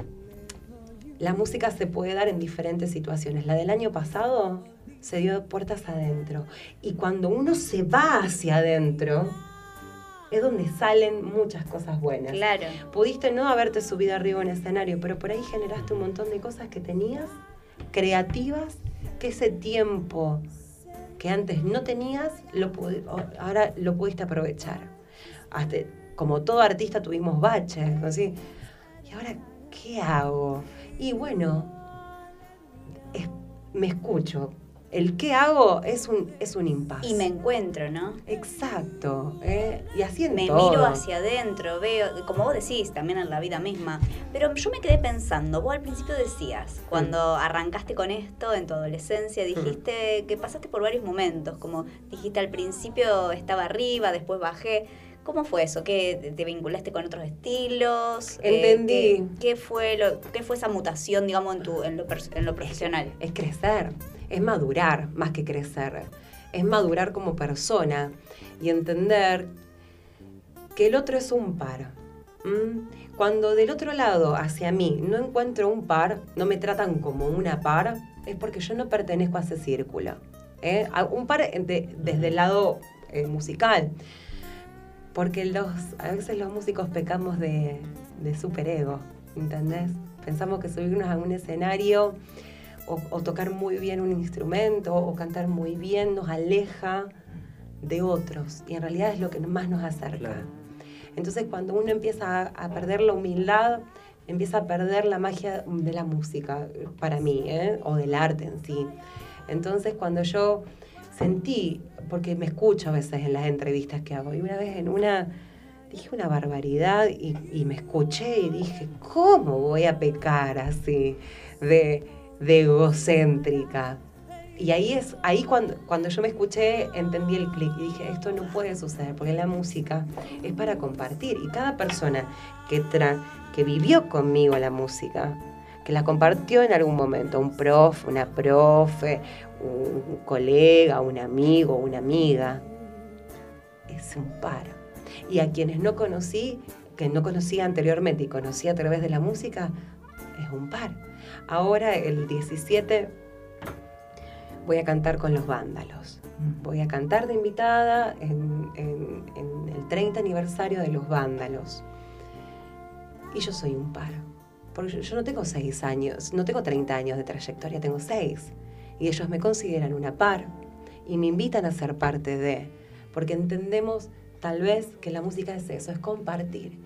la música se puede dar en diferentes situaciones. La del año pasado se dio de puertas adentro, y cuando uno se va hacia adentro, es donde salen muchas cosas buenas. Claro. Pudiste no haberte subido arriba en escenario, pero por ahí generaste un montón de cosas que tenías, creativas, que ese tiempo que antes no tenías, lo ahora lo pudiste aprovechar. Hasta, como todo artista tuvimos baches, así. ¿Y ahora qué hago? Y bueno, me escucho. El qué hago es un, es un impasse. Y me encuentro, ¿no? Exacto. ¿eh? Y así en Me todo. miro hacia adentro, veo, como vos decís, también en la vida misma. Pero yo me quedé pensando, vos al principio decías, cuando arrancaste con esto en tu adolescencia, dijiste que pasaste por varios momentos, como dijiste al principio estaba arriba, después bajé. ¿Cómo fue eso? ¿Que te- te vinculaste con otros estilos? Eh, Entendí. ¿qué, qué fue lo, ¿Qué fue esa mutación, digamos, en, tu, en, lo, en lo profesional? Es crecer, es madurar más que crecer. Es madurar como persona y entender que el otro es un par. ¿m? Cuando del otro lado, hacia mí, no encuentro un par, no me tratan como una par, es porque yo no pertenezco a ese círculo. ¿eh? A- Un par de- desde el lado eh, musical. Porque los, a veces los músicos pecamos de, de superego, ¿entendés? Pensamos que subirnos a un escenario o, o tocar muy bien un instrumento o cantar muy bien nos aleja de otros y en realidad es lo que más nos acerca. Entonces cuando uno empieza a, a perder la humildad, empieza a perder la magia de la música, para mí, ¿eh? o del arte en sí. Entonces cuando yo sentí, porque me escucho a veces en las entrevistas que hago, y una vez en una dije una barbaridad y, me escuché y dije, ¿cómo voy a pecar así de, de egocéntrica? Y ahí es, ahí cuando, cuando yo me escuché, entendí el clic y dije, esto no puede suceder, porque la música es para compartir. Y cada persona que, tra que vivió conmigo la música, que la compartió en algún momento, un profe, una profe, un colega, un amigo, una amiga, es un par. Y a quienes no conocí, que no conocía anteriormente y conocí a través de la música, es un par. Ahora el 17 voy a cantar con los vándalos. Voy a cantar de invitada en, en- en el 30 aniversario de los vándalos. Y yo soy un par. Porque yo, yo no tengo 6 años, no tengo 30 años de trayectoria, tengo 6. Y ellos me consideran una par y me invitan a ser parte de. Porque entendemos tal vez que la música es eso, es compartir.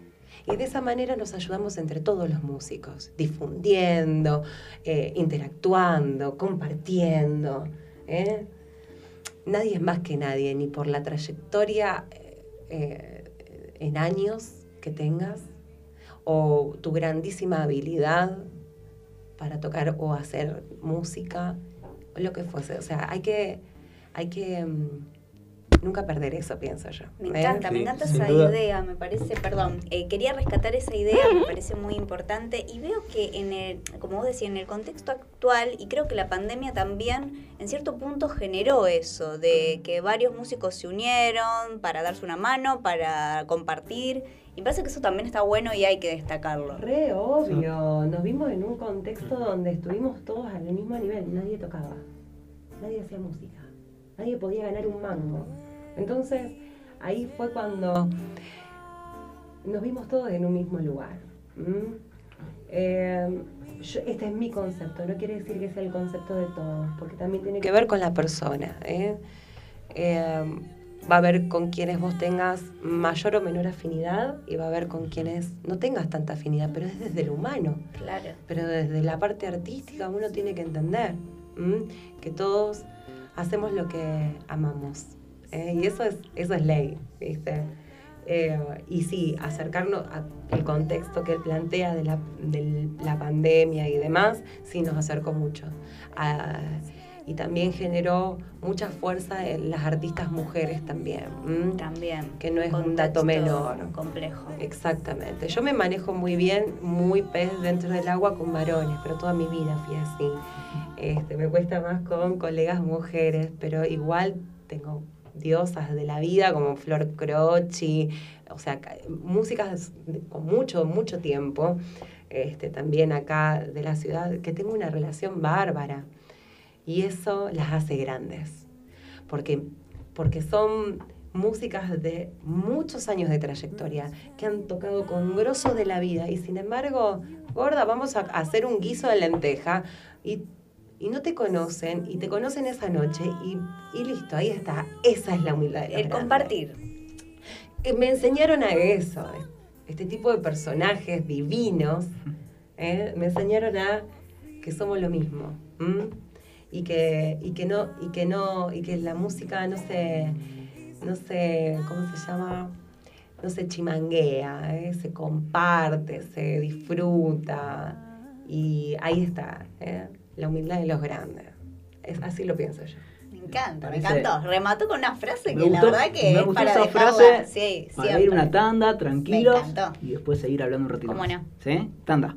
Y de esa manera nos ayudamos entre todos los músicos, difundiendo, eh, interactuando, compartiendo. ¿eh? Nadie es más que nadie, ni por la trayectoria eh, eh, en años que tengas, o tu grandísima habilidad para tocar o hacer música, lo que fuese. O sea, hay que, hay que mm, nunca perder eso, pienso yo. Me ¿eh? encanta, me encanta esa idea, me parece, perdón, eh, quería rescatar esa idea, me parece muy importante y veo que en el, como vos decías, en el contexto actual, y creo que la pandemia también en cierto punto generó eso, de que varios músicos se unieron para darse una mano, para compartir, y me parece que eso también está bueno y hay que destacarlo. Re obvio, nos vimos en un contexto donde estuvimos todos al mismo nivel, nadie tocaba, nadie hacía música. nadie podía ganar un mango. Entonces, ahí fue cuando nos vimos todos en un mismo lugar. ¿m? Eh, yo- este es mi concepto, no quiere decir que sea el concepto de todos, porque también tiene que ver con la persona. ¿eh? Eh, va a haber con quienes vos tengas mayor o menor afinidad y va a haber con quienes no tengas tanta afinidad, pero es desde lo humano. Claro. Pero desde la parte artística uno tiene que entender ¿m? que todos hacemos lo que amamos. ¿eh? Y eso es, eso es ley, ¿viste? Eh, y sí, acercarnos al contexto que él plantea de la, de la pandemia y demás, sí nos acercó mucho. Ah, y también generó mucha fuerza en las artistas mujeres también. ¿m? También. Que no es un dato menor. Complejo. Exactamente. Yo me manejo muy bien, muy pez dentro del agua con varones, pero toda mi vida fui así. Este, me cuesta más con colegas mujeres, pero igual tengo diosas de la vida como Flor Croci, o sea, ca- músicas con mucho, mucho tiempo. Este, también acá de la ciudad, que tengo una relación bárbara. Y eso las hace grandes. Porque, porque son músicas de muchos años de trayectoria que han tocado con grosso de la vida y sin embargo, gorda, vamos a hacer un guiso de lenteja y, y no te conocen y te conocen esa noche y, y listo, ahí está. Esa es la humildad. de El compartir. Eh, Me enseñaron a eso, este tipo de personajes divinos, eh, me enseñaron a que somos lo mismo. Y que, y que no, y que no, y que la música no se, no se, ¿cómo se llama? No se chimanguea, eh, se comparte, se disfruta. Y ahí está, eh, la humildad de los grandes. Es, así lo pienso yo. Me encanta, me encantó. Remató con una frase Me que gustó, la verdad que me es gustó para esa dejarla. frase sí, para ir una tanda, tranquilos, Me encantó. y después seguir hablando un ratito ¿Cómo no? ¿Sí? Tanda.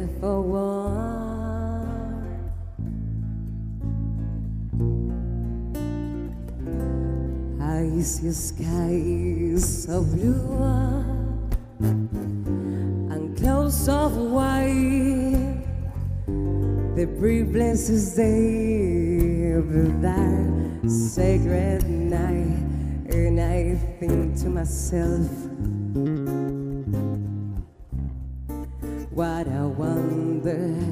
I see skies of blue and clouds of white. The places they of that sacred night, and I think to myself, what a wonderful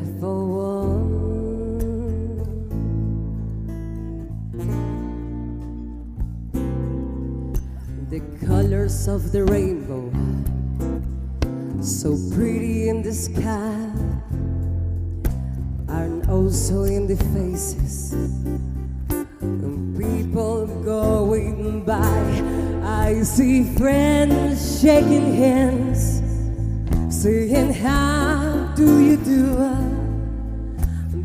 colors of the rainbow, so pretty in the sky, and also in the faces of people going by. I see friends shaking hands, saying, How do you do?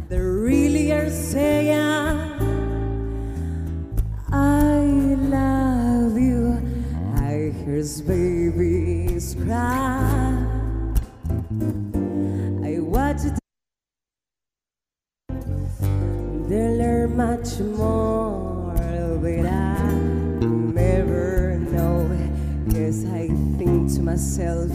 They really are saying, Hear babies cry. I watch it. They learn much more, but I never know. Cause I think to myself,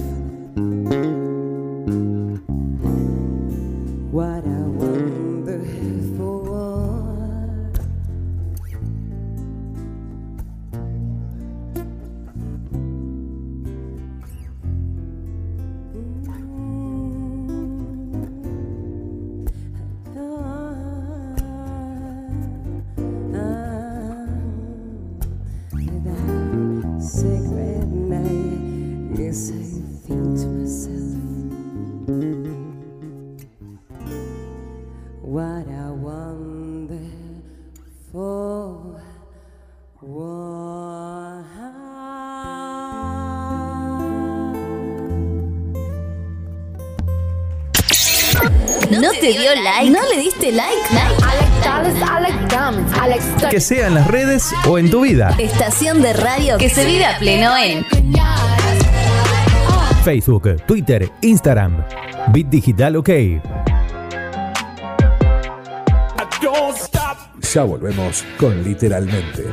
¿No te dio like? ¿No le diste like? Que sea en las redes o en tu vida. Estación de radio que se vive a pleno en Facebook, Twitter, Instagram. Bit Digital OK. Ya volvemos con literalmente.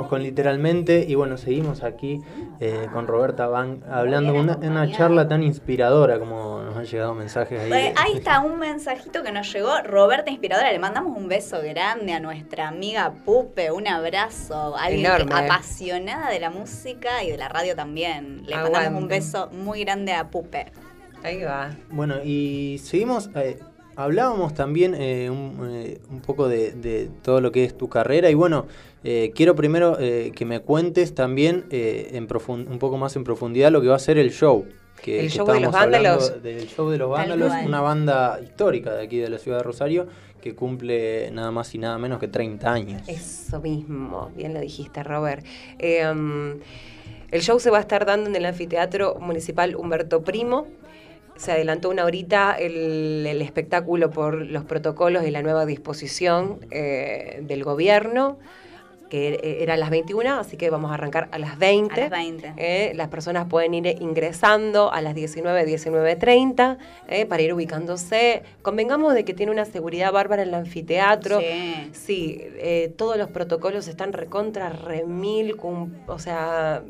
Seguimos con literalmente y bueno, seguimos aquí eh, con Roberta Van hablando una, una charla tan inspiradora como nos han llegado mensajes ahí. Eh, ahí está un mensajito que nos llegó. Roberta Inspiradora, le mandamos un beso grande a nuestra amiga Pupe, un abrazo. Alguien Enorme. apasionada de la música y de la radio también. Le mandamos un beso muy grande a Pupe. Ahí va. Bueno, y seguimos, eh, hablábamos también eh, un, eh, un poco de, de todo lo que es tu carrera y bueno, eh, quiero primero eh, que me cuentes también eh, en un poco más en profundidad lo que va a ser el show. Que, El que show de los Vándalos. Del show de los Vándalos, una banda histórica de aquí de la ciudad de Rosario que cumple nada más y nada menos que 30 años. Eso mismo, bien lo dijiste, Robert. Eh, um, el show se va a estar dando en el anfiteatro municipal Humberto Primo. Se adelantó una horita el, el espectáculo por los protocolos y la nueva disposición eh, del gobierno, que eh, era a las 21, así que vamos a arrancar a las 20. A las 20. Eh, las personas pueden ir ingresando a las 19, 19.30 eh, para ir ubicándose. Convengamos de que tiene una seguridad bárbara el anfiteatro. Sí. Sí, eh, todos los protocolos están recontra, remil, o sea,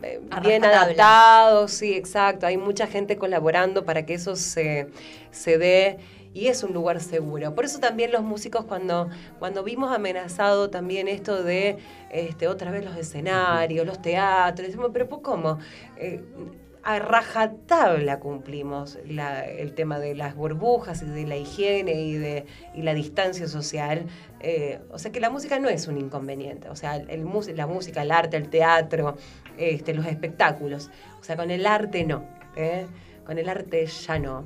bien adaptados, sí, exacto. Hay mucha gente colaborando para que eso se, se dé y es un lugar seguro. Por eso también los músicos cuando, cuando vimos amenazado también esto de este, otra vez los escenarios, los teatros, decimos, pero pues, ¿cómo? Eh, a rajatabla cumplimos el tema de las burbujas y de la higiene y de y la distancia social. Eh, o sea que la música no es un inconveniente. O sea, el, mus- la música, el arte, el teatro, este, los espectáculos. O sea, con el arte no. ¿eh? Con el arte ya no.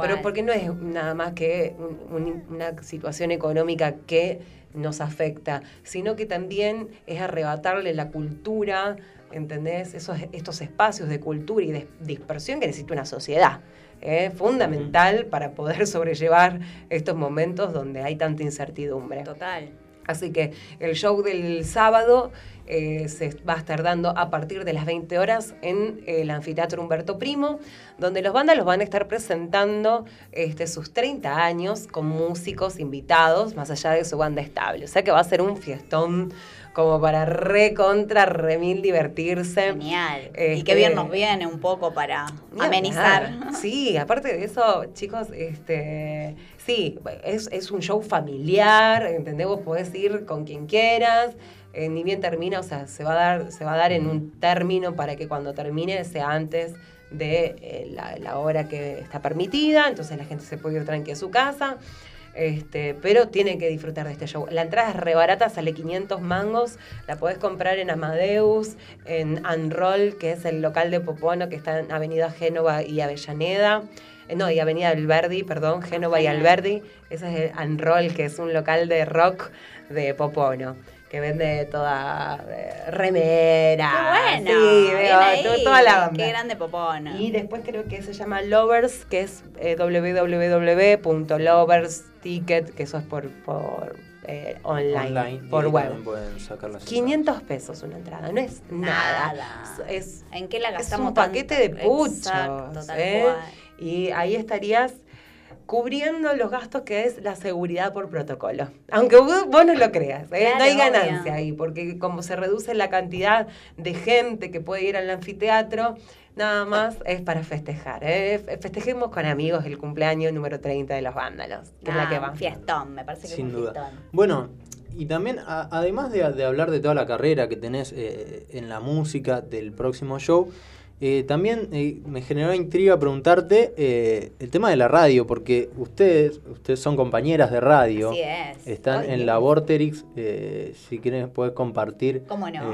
Pero porque no es nada más que un- un- una situación económica que nos afecta, sino que también es arrebatarle la cultura, ¿entendés? Esos, estos espacios de cultura y de dispersión que necesita una sociedad. ¿eh? Fundamental para poder sobrellevar estos momentos donde hay tanta incertidumbre. Total. Así que el show del sábado eh, se va a estar dando a partir de las 20 horas en el anfiteatro Humberto Primo, donde los bandas los van a estar presentando este, sus 30 años con músicos invitados, más allá de su banda estable. O sea que va a ser un fiestón como para recontra, remil divertirse. Genial. y Este, qué bien nos viene un poco para Ni amenizar. hablar. Sí, aparte de eso, chicos, este, sí, es, es un show familiar, ¿entendés? Vos podés ir con quien quieras, eh, ni bien termina, o sea, se va, a dar, se va a dar en un término para que cuando termine sea antes de eh, la, la hora que está permitida, entonces la gente se puede ir tranqui a su casa. Este, pero tiene que disfrutar de este show. La entrada es re barata, sale 500 mangos. La podés comprar en Amadeus, en Unroll, que es el local de Popono que está en Avenida Génova y Avellaneda. Eh, No, y Avenida Alberdi, perdón, Génova y Alberdi. Ese es el Unroll, que es un local de rock de Popono. Que vende toda eh, remera. Qué bueno. Sí, veo, ahí. toda la onda. Qué grande popona. Y después creo que se llama Lovers, que es eh, www.loversticket, que eso es por, por eh, online, Online, por web. también pueden sacar las 500 pesos una entrada, no es nada. Nada. Es, ¿En qué la es gastamos un paquete de puchos. Exacto, tal ¿eh? cual. Y ahí estarías cubriendo los gastos que es la seguridad por protocolo. Aunque vos, vos no lo creas, ¿eh? no hay ganancia obvio. ahí, porque como se reduce la cantidad de gente que puede ir al anfiteatro, nada más es para festejar. ¿eh? Fe- Festejemos con amigos el cumpleaños número 30 de los vándalos, que es la Ah, que va. un fiestón, me parece que Sin es un duda. fiestón. Bueno, y también, a- además de, de hablar de toda la carrera que tenés eh, en la música del próximo show, eh, también eh, me generó intriga preguntarte eh, el tema de la radio, porque ustedes, ustedes son compañeras de radio. Así es. Están en la Vorterix, eh, si quieres puedes compartir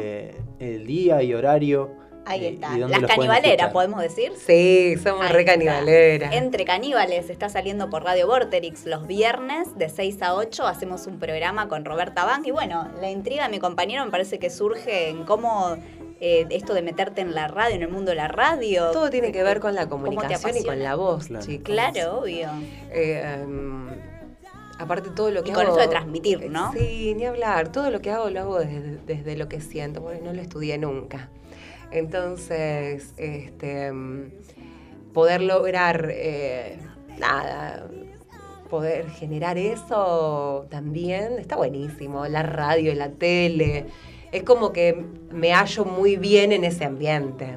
eh, el día y horario Ahí ¿Y- está. Las canibaleras, podemos decir. Sí, somos Ahí re canibaleras. Entre Caníbales está saliendo por Radio Vorterix los viernes de 6 a 8. Hacemos un programa con Roberta Bank. Y bueno, la intriga de mi compañero me parece que surge en cómo eh, esto de meterte en la radio, en el mundo de la radio. Todo tiene que ver con la ¿Cómo te comunicación y con la voz, Claro. chicos. Claro, obvio. Eh, em, aparte todo lo que Y con hago... eso de transmitir, ¿no? Sí, ni hablar. Todo lo que hago lo hago desde, desde lo que siento, porque no lo estudié nunca. Entonces, este, poder lograr, eh, nada, poder generar eso también está buenísimo. La radio, la tele. Es como que me hallo muy bien en ese ambiente.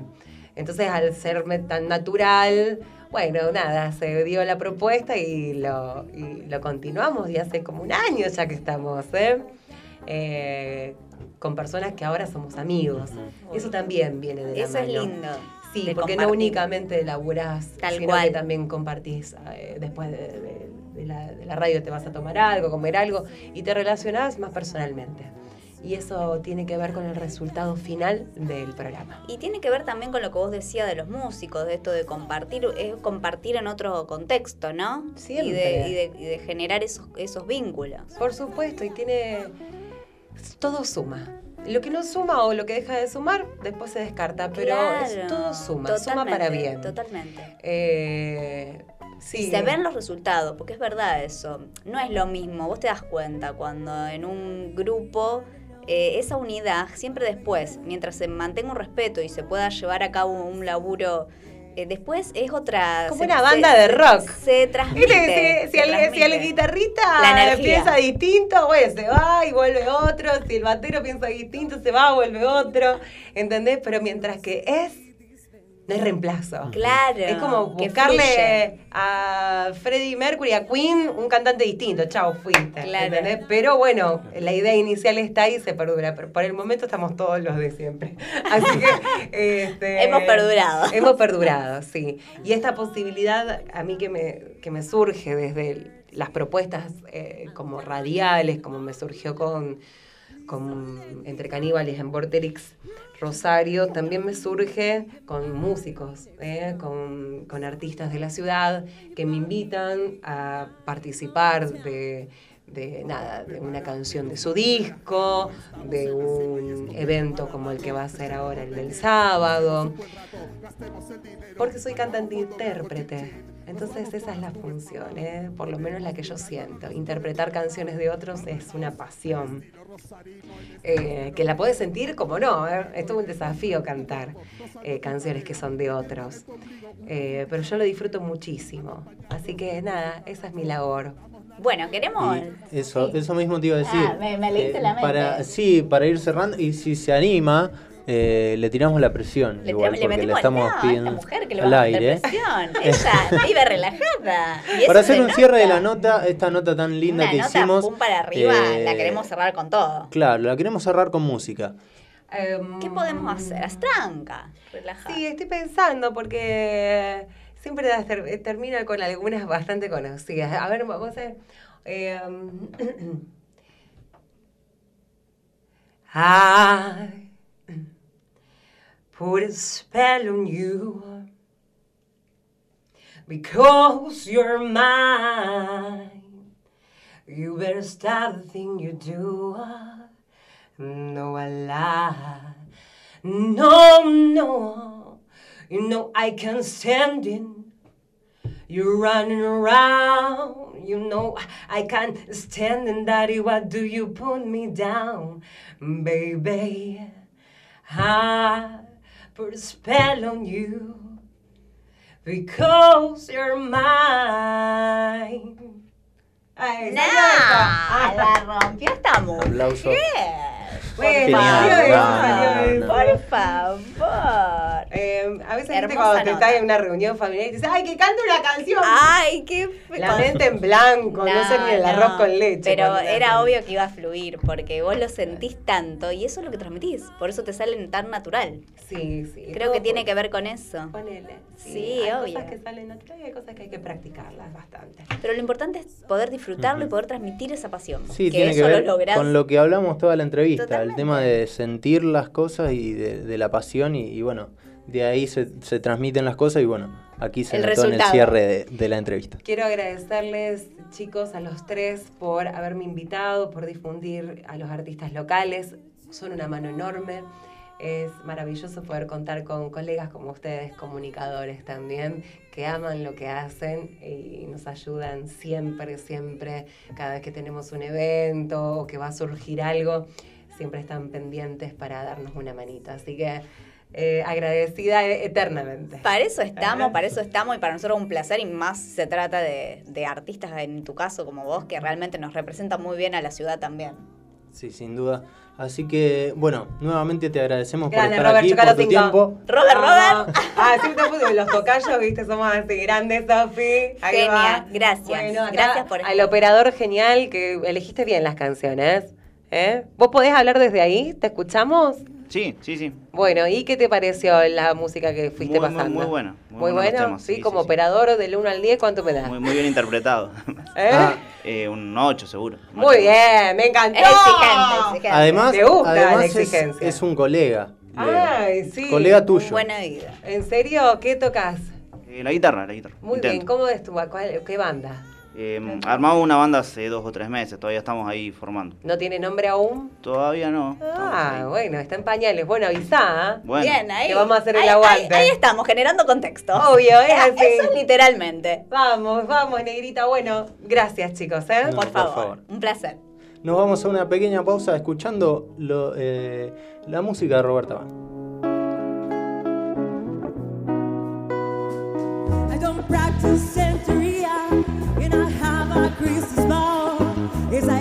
Entonces, al serme tan natural, bueno, nada, se dio la propuesta y lo, y lo continuamos. Y hace como un año ya que estamos, ¿eh? Eh, con personas que ahora somos amigos. Eso también viene de la Eso es lindo. Sí, porque no únicamente laburás, Tal sino cual. que también compartís eh, después de, de- de la, de la radio te vas a tomar algo, comer algo y te relacionás más personalmente. Y eso tiene que ver con el resultado final del programa. Y tiene que ver también con lo que vos decías de los músicos, de esto de compartir, es compartir en otro contexto, ¿no? Siempre. y de- y de generar esos, esos vínculos. Por supuesto, y tiene. Todo suma. Lo que no suma o lo que deja de sumar, después se descarta, pero es- todo suma, suma para bien. Totalmente. Eh, sí. Se ven los resultados, porque es verdad eso. No es lo mismo, vos te das cuenta cuando en un grupo eh, esa unidad, siempre después, mientras se mantenga un respeto y se pueda llevar a cabo un laburo, eh, después es otra... Como se- una se- banda de rock. Se transmite. Si, el, si el guitarrista La piensa distinto, bueno, se va y vuelve otro. Si el batero piensa distinto, se va, vuelve otro. ¿Entendés? Pero mientras que es, no hay reemplazo. Claro. Es como buscarle a Freddie Mercury, a Queen, un cantante distinto. Chao, fuiste. Claro. ¿entendés? Pero bueno, la idea inicial está ahí y se perdura. Pero por el momento estamos todos los de siempre. Así que. este, Hemos perdurado. Hemos perdurado, sí. Y esta posibilidad a mí que me, que me surge desde el- las propuestas eh, como radiales, como me surgió con, con Entre Caníbales en Vorterix Rosario, también me surge con músicos, eh, con, con artistas de la ciudad que me invitan a participar de, de nada, de una canción de su disco, de un evento como el que va a ser ahora el del sábado, porque soy cantante intérprete. Entonces esa es la función, ¿eh? por lo menos la que yo siento. Interpretar canciones de otros es una pasión. Eh, que la podés sentir como no, ¿eh? es todo un desafío cantar eh, canciones que son de otros. Eh, pero yo lo disfruto muchísimo. Así que nada, esa es mi labor. Bueno, queremos... Y eso, eso mismo te iba a decir. Ah, me- me leíste la mente. Para, sí, para ir cerrando, y si se anima, eh, le tiramos la presión. Le, igual, tiramos- porque le estamos no, pidiendo esta mujer que le al aire. presión. Ella vive relajada. Y Para hacer un cierre de la nota, esta nota tan linda Una que nota hicimos. pum para arriba, eh, la queremos cerrar con todo. Claro, la queremos cerrar con música. ¿Qué podemos hacer? Astranca, relajada. Sí, estoy pensando porque siempre ter- termina con algunas bastante conocidas. A ver, vamos a ver. Eh, I put a spell on you because you're mine. You better stop the thing you do. No, I lie. No, no. You know I can't stand it. You're running around. You know I can't stand it, Daddy. Why do you put me down, baby? I put a spell on you because you're mine. Ay, No, salió esta. la rompió esta mujer. Aplauso. Bueno, No, no. Por favor. Eh, a veces Hermosa cuando te estás en una reunión familiar y dices, ¡ay, que cante una canción! Ay, qué La mente en blanco, no, sé ni el arroz con leche. Pero era obvio que iba a fluir porque vos lo sentís tanto y eso es lo que transmitís. Por eso te salen tan natural. Sí, sí. Creo que tiene que ver con eso. Ponele. Sí, hay obvio. cosas que salen naturales y hay cosas que hay que practicarlas bastante. Pero lo importante es poder disfrutarlo y poder transmitir esa pasión. Sí, que tiene eso que ver lo lográs. con lo que hablamos toda la entrevista, Totalmente. el tema de sentir las cosas y de, de la pasión y, y bueno, de ahí se, se transmiten las cosas y bueno, aquí se El notó en el resultado. cierre de, de la entrevista. Quiero agradecerles, chicos, a los tres por haberme invitado, por difundir a los artistas locales. Son una mano enorme. Es maravilloso poder contar con colegas como ustedes, comunicadores también, que aman lo que hacen y nos ayudan siempre, siempre, cada vez que tenemos un evento o que va a surgir algo, siempre están pendientes para darnos una manita. Así que eh, agradecida eternamente. Para eso estamos, para eso estamos y para nosotros un placer y más se trata de, de artistas en tu caso como vos que realmente nos representan muy bien a la ciudad también. Sí, sin duda. Así que, bueno, nuevamente te agradecemos Grande, por estar Robert, aquí, por tu cinco. tiempo. Robert, Robert. Ah, siempre te los tocayos, viste, somos así grandes, Sofi. Va. gracias. Bueno, acá Gracias por Al operador genial que elegiste bien las canciones. ¿eh? ¿Vos podés hablar desde ahí? ¿Te escuchamos? Sí, sí, sí. Bueno, ¿y qué te pareció la música que fuiste Muy, muy, pasando? muy buena, muy Muy, bueno, temas, sí, sí, como sí, sí. operador del 1 al 10, ¿cuánto me das? Muy, muy bien interpretado. ¿Eh? Eh, un 8 seguro. Muy bien, me encantó. Exigente, exigente. Además, Me gusta la además es, exigencia. es un colega. Ay, sí. Colega tuyo. Buena vida. ¿En serio? ¿Qué tocas? Eh, la guitarra, la guitarra. Muy Intento. bien, ¿cómo es tu cuál- qué banda? Eh, armamos una banda hace dos o tres meses, todavía estamos ahí formando. ¿No tiene nombre aún? Todavía no. Ah, bueno, está en pañales. Bueno, avisá. ¿ah? Bueno. Bien, ahí. Que vamos a hacer el ahí- aguante. Ahí, ahí estamos, generando contexto. Obvio, es así. Eso literalmente. Vamos, vamos, negrita. Bueno, gracias, chicos, ¿eh? No, Por por favor. favor. Un placer. Nos vamos a una pequeña pausa escuchando lo, eh, la música de Roberta Ban. I don't practice Santeria, and I have a Christmas ball. Yes, I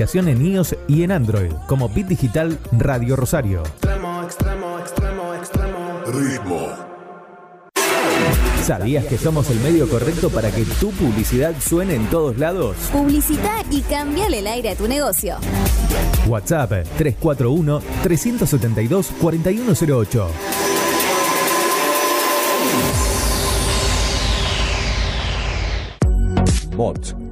aplicación en iOS y en Android como Bit Digital Radio Rosario. Extremo, extremo, extremo, extremo. Ritmo. ¿Sabías que somos el medio correcto para que tu publicidad suene en todos lados? Publicita y cambiale el aire a tu negocio. WhatsApp 341-372-4108. Mods,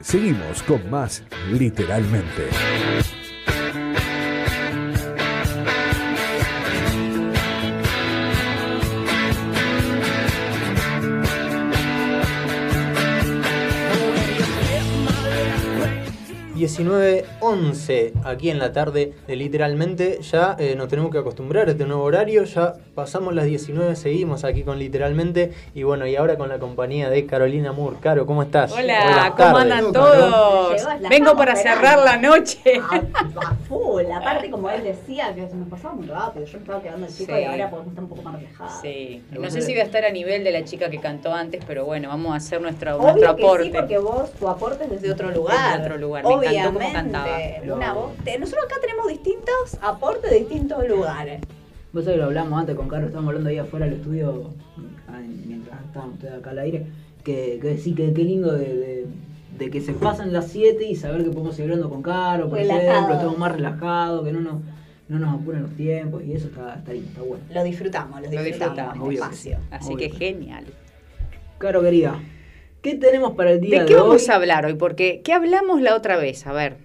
Seguimos con más literalmente. ...19.11 aquí en la tarde de literalmente ya eh, nos tenemos que acostumbrar a este nuevo horario, ya pasamos las 19, seguimos aquí con literalmente y bueno, y ahora con la compañía de Carolina Moore. Caro, ¿cómo estás? Hola, Buenas ¿cómo tardes. andan todos? Vengo para cerrar la noche. A full. Aparte, como él decía, que se nos pasaba muy rápido. Yo me estaba quedando el chico Sí. y ahora podemos estar un poco más relajados. Sí. No sé si voy a estar a nivel de la chica que cantó antes, pero bueno, vamos a hacer nuestro, nuestro Obvio que aporte. sí, porque vos, tu aporte es desde otro lugar. Desde otro lugar. Me encantó cómo Obviamente. cantaba. Una voz. Nosotros acá tenemos distintos aportes de distintos lugares. Vos sabés que lo hablamos antes con Carlos, estábamos hablando ahí afuera del estudio, ah, mientras estábamos ustedes acá al aire, que, que sí, que qué lindo de, de- de que se pasan las 7 y saber que podemos seguir hablando con Caro, por Relajado. ejemplo, estamos más relajados, que no nos, no nos apuran los tiempos y eso está, está lindo, está bueno. Lo disfrutamos, lo Lo disfrutamos. obvio que espacio. Así Obvio. que genial. Caro querida, ¿qué tenemos para el día ¿De de, qué hoy? vamos a hablar hoy? Porque, ¿qué hablamos la otra vez? A ver,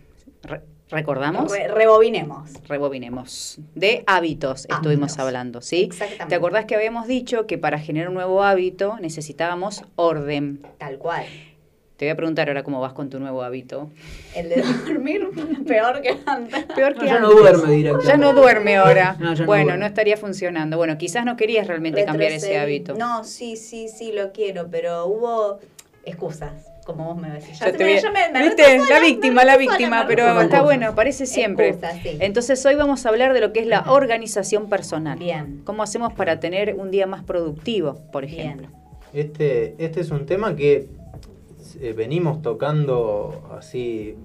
re- ¿recordamos? Re- rebobinemos. Rebobinemos. De hábitos estuvimos hablando, ¿sí? Exactamente. ¿Te acordás que habíamos dicho que para generar un nuevo hábito necesitábamos orden? Tal cual. Te voy a preguntar ahora cómo vas con tu nuevo hábito. El de dormir peor que antes. Peor que No, ya no duerme directamente. Ya no duerme ahora. No, ya no bueno, duerme. no estaría funcionando. Bueno, quizás no querías realmente cambiar ese hábito. No, sí, sí, sí, lo quiero, pero hubo excusas, como vos me decís. Ya te me- voy me- me ¿Viste? La me víctima, la víctima, pero está bueno, aparece siempre. Excusas, sí. Entonces hoy vamos a hablar de lo que es la organización personal. Bien. ¿Cómo hacemos para tener un día más productivo, por ejemplo? Este, este es un tema que eh, venimos tocando así,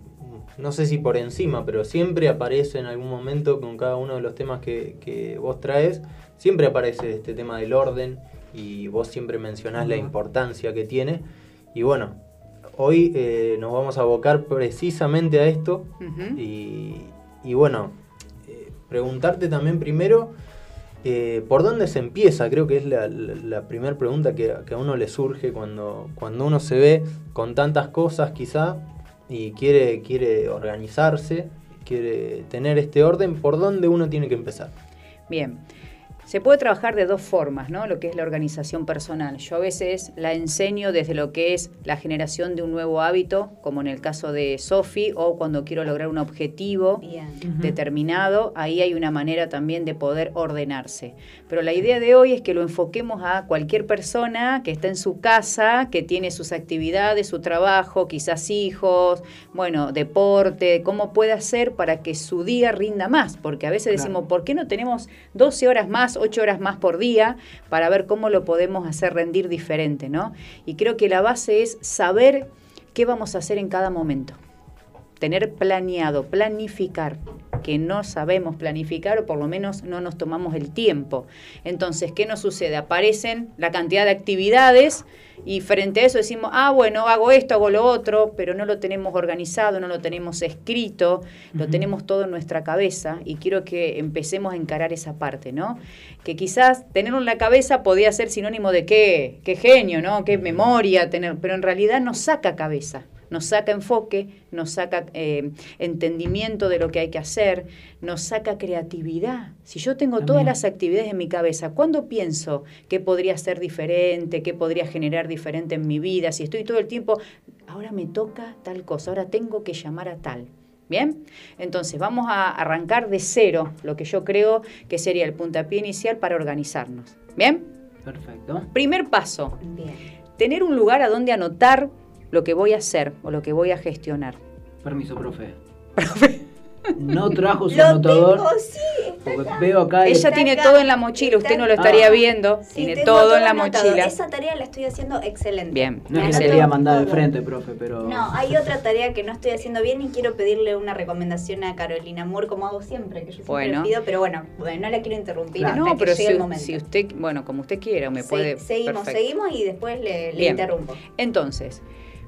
no sé si por encima, pero siempre aparece en algún momento con cada uno de los temas que, que vos traes, siempre aparece este tema del orden y vos siempre mencionás la importancia que tiene. Y bueno, hoy eh, nos vamos a abocar precisamente a esto y bueno, eh, preguntarte también primero, eh, ¿por dónde se empieza? Creo que es la, primera pregunta que, que a uno le surge cuando, cuando uno se ve con tantas cosas quizá y quiere, quiere organizarse, quiere tener este orden, ¿por dónde uno tiene que empezar? Bien. Se puede trabajar de dos formas, ¿no? Lo que es la organización personal. Yo a veces la enseño desde lo que es la generación de un nuevo hábito, como en el caso de Sofi, o cuando quiero lograr un objetivo determinado, ahí hay una manera también de poder ordenarse. Pero la idea de hoy es que lo enfoquemos a cualquier persona que está en su casa, que tiene sus actividades, su trabajo, quizás hijos, bueno, deporte, cómo puede hacer para que su día rinda más, porque a veces decimos, ¿por qué no tenemos 12 horas más, 8 horas más por día para ver cómo lo podemos hacer rendir diferente, ¿no? Y creo que la base es saber qué vamos a hacer en cada momento tener planeado, planificar, que no sabemos planificar o por lo menos no nos tomamos el tiempo. Entonces, ¿qué nos sucede? Aparecen la cantidad de actividades y frente a eso decimos, ah, bueno, hago esto, hago lo otro, pero no lo tenemos organizado, no lo tenemos escrito, lo tenemos todo en nuestra cabeza y quiero que empecemos a encarar esa parte, ¿no? Que quizás tenerlo en la cabeza podía ser sinónimo de qué, qué genio, ¿no? Qué memoria tener, pero en realidad nos saca cabeza nos saca enfoque, nos saca eh, entendimiento de lo que hay que hacer, nos saca creatividad. Si yo tengo todas las actividades en mi cabeza, ¿cuándo pienso qué podría ser diferente, qué podría generar diferente en mi vida? Si estoy todo el tiempo, ahora me toca tal cosa, ahora tengo que llamar a tal. Bien, entonces vamos a arrancar de cero lo que yo creo que sería el puntapié inicial para organizarnos. Bien, Perfecto. primer paso, tener un lugar a donde anotar lo que voy a hacer o lo que voy a gestionar. Permiso, profe. No trajo su anotador. porque veo acá. el- Ella tiene todo en la mochila, usted no lo estaría Ah. viendo, Sí, tiene tengo todo en la mochila. Esa tarea la estoy haciendo excelente. Bien, No es que se quería mandar al todo. frente, profe, pero. No, hay otra tarea que no estoy haciendo bien y quiero pedirle una recomendación a Carolina Moore, como hago siempre, que yo siempre Bueno. le pido, pero bueno, bueno, no la quiero interrumpir hasta no, que pero llegue si, el momento. si usted, bueno, como usted quiera, me Se- puede. seguimos, perfecto. seguimos y después le, le Bien. interrumpo. Entonces,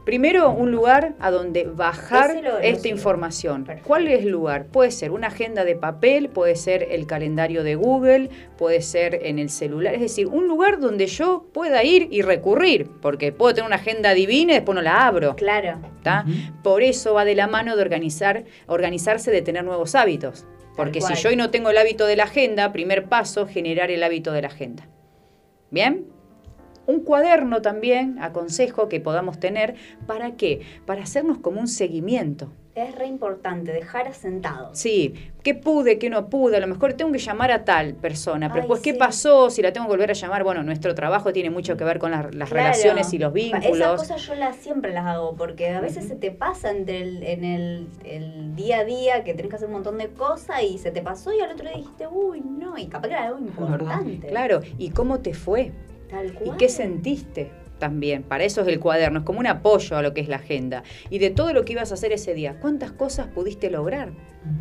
primero un lugar a donde bajar esta información. ¿Cuál es el lugar? Puede ser una agenda de papel, puede ser el calendario de Google, puede ser en el celular, es decir, un lugar donde yo pueda ir y recurrir, porque puedo tener una agenda divina y después no la abro. Claro. ¿tá? Por eso va de la mano de organizar, organizarse de tener nuevos hábitos. Porque si yo hoy no tengo el hábito de la agenda, primer paso, generar el hábito de la agenda. ¿Bien? Un cuaderno también, aconsejo que podamos tener, ¿para qué? Para hacernos como un seguimiento. Es re importante dejar asentado. Sí, ¿qué pude, qué no pude? A lo mejor tengo que llamar a tal persona, pero Ay, después, ¿qué sí. pasó? Si la tengo que volver a llamar, bueno, nuestro trabajo tiene mucho que ver con las, las Claro. relaciones y los Esas vínculos. cosas yo las siempre las hago porque a veces se te pasa entre el, en el, el día a día que tenés que hacer un montón de cosas y se te pasó y al otro día dijiste, uy, no, y capaz que era algo importante. Claro, ¿y cómo te fue? Tal ¿Y qué sentiste? También, para eso es el cuaderno, es como un apoyo a lo que es la agenda. Y de todo lo que ibas a hacer ese día, ¿cuántas cosas pudiste lograr?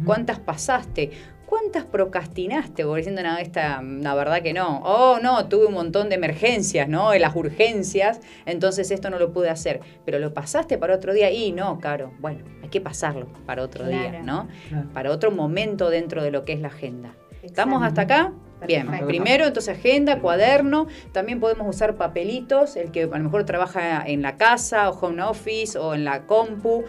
¿Cuántas pasaste? ¿Cuántas procrastinaste? Porque diciendo, no, esta, la verdad que no. Oh, no, tuve un montón de emergencias, ¿no? De las urgencias, entonces esto no lo pude hacer. Pero lo pasaste para otro día y no, Caro, bueno, hay que pasarlo para otro día, Claro. ¿no? Para otro momento dentro de lo que es la agenda. ¿Estamos hasta acá? Bien, Perfecto. primero entonces agenda, cuaderno, también podemos usar papelitos, el que a lo mejor trabaja en la casa o home office o en la compu,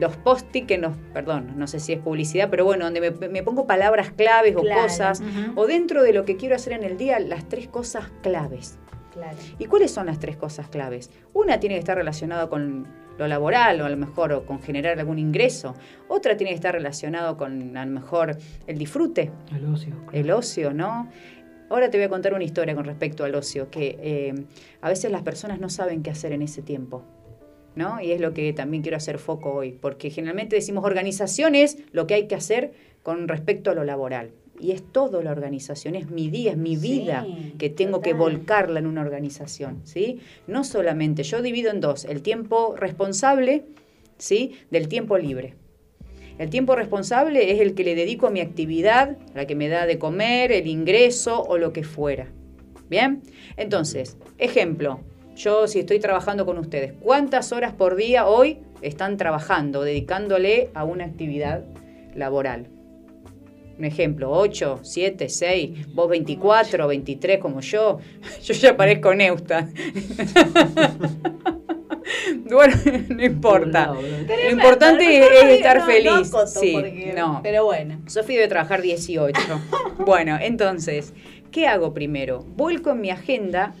los post-it que nos, perdón, no sé si es publicidad, pero bueno, donde me, me pongo palabras claves o cosas, o dentro de lo que quiero hacer en el día, las tres cosas claves. Claro. ¿Y cuáles son las tres cosas claves? Una tiene que estar relacionada con lo laboral o a lo mejor o con generar algún ingreso. Otra tiene que estar relacionado con a lo mejor el disfrute, El ocio. el ocio, ¿no? Ahora te voy a contar una historia con respecto al ocio, que eh, a veces las personas no saben qué hacer en ese tiempo. ¿No? Y es lo que también quiero hacer foco hoy, porque generalmente decimos organización es lo que hay que hacer con respecto a lo laboral. Y es todo la organización, es mi día, es mi vida que tengo que volcarla en una organización, ¿sí? No solamente, yo divido en dos, el tiempo responsable, ¿sí? Del tiempo libre. El tiempo responsable es el que le dedico a mi actividad, la que me da de comer, el ingreso o lo que fuera. ¿Bien? Entonces, ejemplo, yo si estoy trabajando con ustedes, ¿cuántas horas por día hoy están trabajando, dedicándole a una actividad laboral? Un ejemplo, 8, 7, 6, vos 24, 23 como yo. Yo ya parezco Neusta. bueno, no importa. Lo importante es, es estar no, no feliz. sí, porque- no. Pero bueno. Sofi debe trabajar 18. bueno, entonces, ¿qué hago primero? Vuelco en mi agenda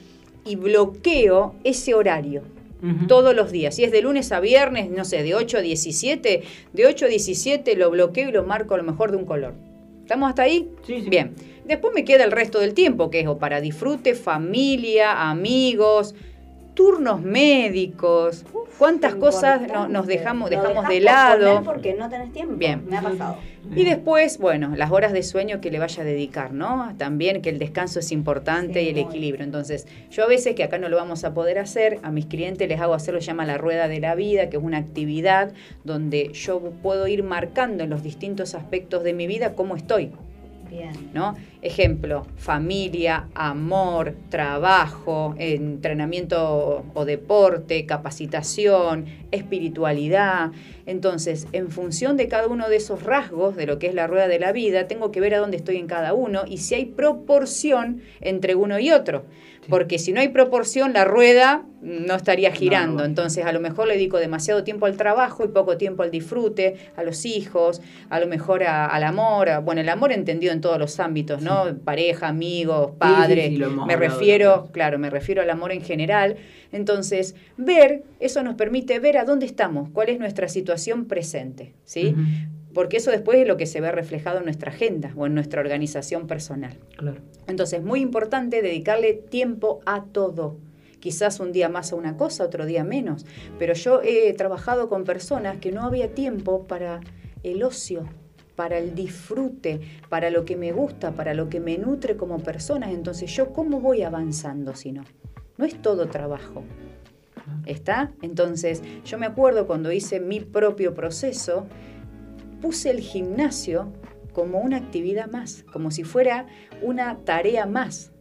y bloqueo ese horario. Todos los días. Si es de lunes a viernes, no sé, de 8 a 17, de 8 a 17 lo bloqueo y lo marco a lo mejor de un color. ¿Estamos hasta ahí? Sí, Bien. Después me queda el resto del tiempo, que es o para disfrute, familia, amigos, turnos médicos, cuántas cosas no- nos dejamos, dejamos de lado. Porque no tenés tiempo. Bien. Me ha pasado. Y después, bueno, las horas de sueño que le vaya a dedicar, ¿no? También que el descanso es importante y el equilibrio. Entonces, yo a veces que acá no lo vamos a poder hacer, a mis clientes les hago hacer lo que llama la rueda de la vida, que es una actividad donde yo puedo ir marcando en los distintos aspectos de mi vida cómo estoy. Bien. ¿no? Ejemplo, familia, amor, trabajo, entrenamiento o deporte, capacitación, espiritualidad. Entonces, en función de cada uno de esos rasgos de lo que es la rueda de la vida, tengo que ver a dónde estoy en cada uno y si hay proporción entre uno y otro. Porque si no hay proporción, la rueda no estaría girando. Entonces, a lo mejor le dedico demasiado tiempo al trabajo y poco tiempo al disfrute, a los hijos, a lo mejor a- al amor. a- bueno, el amor entendido en todos los ámbitos, ¿no? Pareja, amigos, sí, padres. sí, hemos me refiero, claro, me refiero al amor en general. Entonces, ver, eso nos permite ver a dónde estamos, cuál es nuestra situación presente, ¿sí? Porque eso después es lo que se ve reflejado en nuestra agenda o en nuestra organización personal. Claro. Entonces, es muy importante dedicarle tiempo a todo. Quizás un día más a una cosa, otro día menos. Pero yo he trabajado con personas que no había tiempo para el ocio, para el disfrute, para lo que me gusta, para lo que me nutre como persona. Entonces, ¿yo cómo voy avanzando si no? No es todo trabajo. ¿Está? Entonces, yo me acuerdo cuando hice mi propio proceso, puse el gimnasio como una actividad más, como si fuera una tarea más.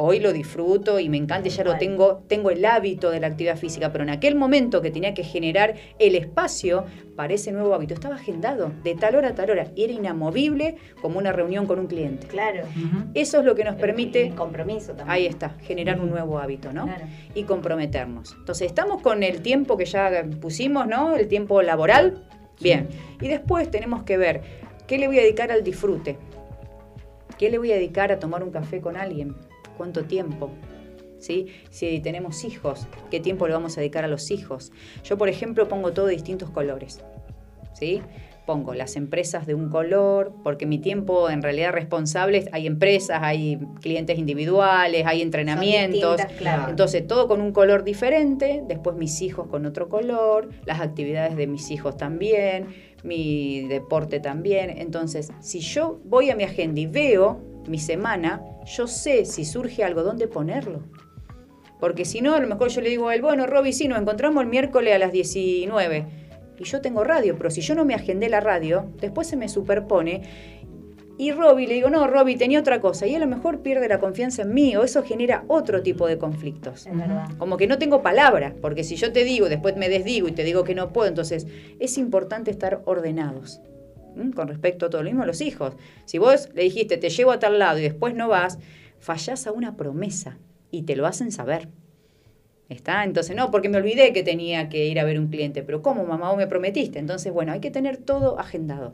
Hoy lo disfruto y me encanta, ya lo tengo, tengo el hábito de la actividad física, pero en aquel momento que tenía que generar el espacio para ese nuevo hábito, estaba agendado de tal hora a tal hora y era inamovible como una reunión con un cliente. Claro. Eso es lo que nos permite... compromiso también. Ahí está, generar un nuevo hábito, ¿no? Claro. Y comprometernos. Entonces, estamos con el tiempo que ya pusimos, ¿no? El tiempo laboral. Bien. Y después tenemos que ver qué le voy a dedicar al disfrute. ¿Qué le voy a dedicar a tomar un café con alguien? ¿Cuánto tiempo? ¿Sí? Si tenemos hijos, ¿qué tiempo le vamos a dedicar a los hijos? Yo, por ejemplo, pongo todo de distintos colores. ¿Sí? Pongo las empresas de un color, porque mi tiempo en realidad responsable, hay empresas, hay clientes individuales, hay entrenamientos. claro. Entonces, todo con un color diferente, después mis hijos con otro color, las actividades de mis hijos también, mi deporte también. Entonces, si yo voy a mi agenda y veo mi semana, yo sé si surge algo, dónde ponerlo. Porque si no, a lo mejor yo le digo a él, bueno, Roby, sí, nos encontramos el miércoles a las 19. Y yo tengo radio, pero si yo no me agendé la radio, después se me superpone. Y Roby le digo, no, Roby, tenía otra cosa. Y a lo mejor pierde la confianza en mí, o eso genera otro tipo de conflictos. Es verdad. Como que no tengo palabra, porque si yo te digo, después me desdigo y te digo que no puedo, entonces es importante estar ordenados. Con respecto a todo lo mismo a los hijos. Si vos le dijiste, te llevo a tal lado y después no vas, fallás a una promesa y te lo hacen saber. ¿Está? Entonces, no, porque me olvidé que tenía que ir a ver un cliente. Pero ¿cómo, mamá? Vos me prometiste. Entonces, bueno, hay que tener todo agendado.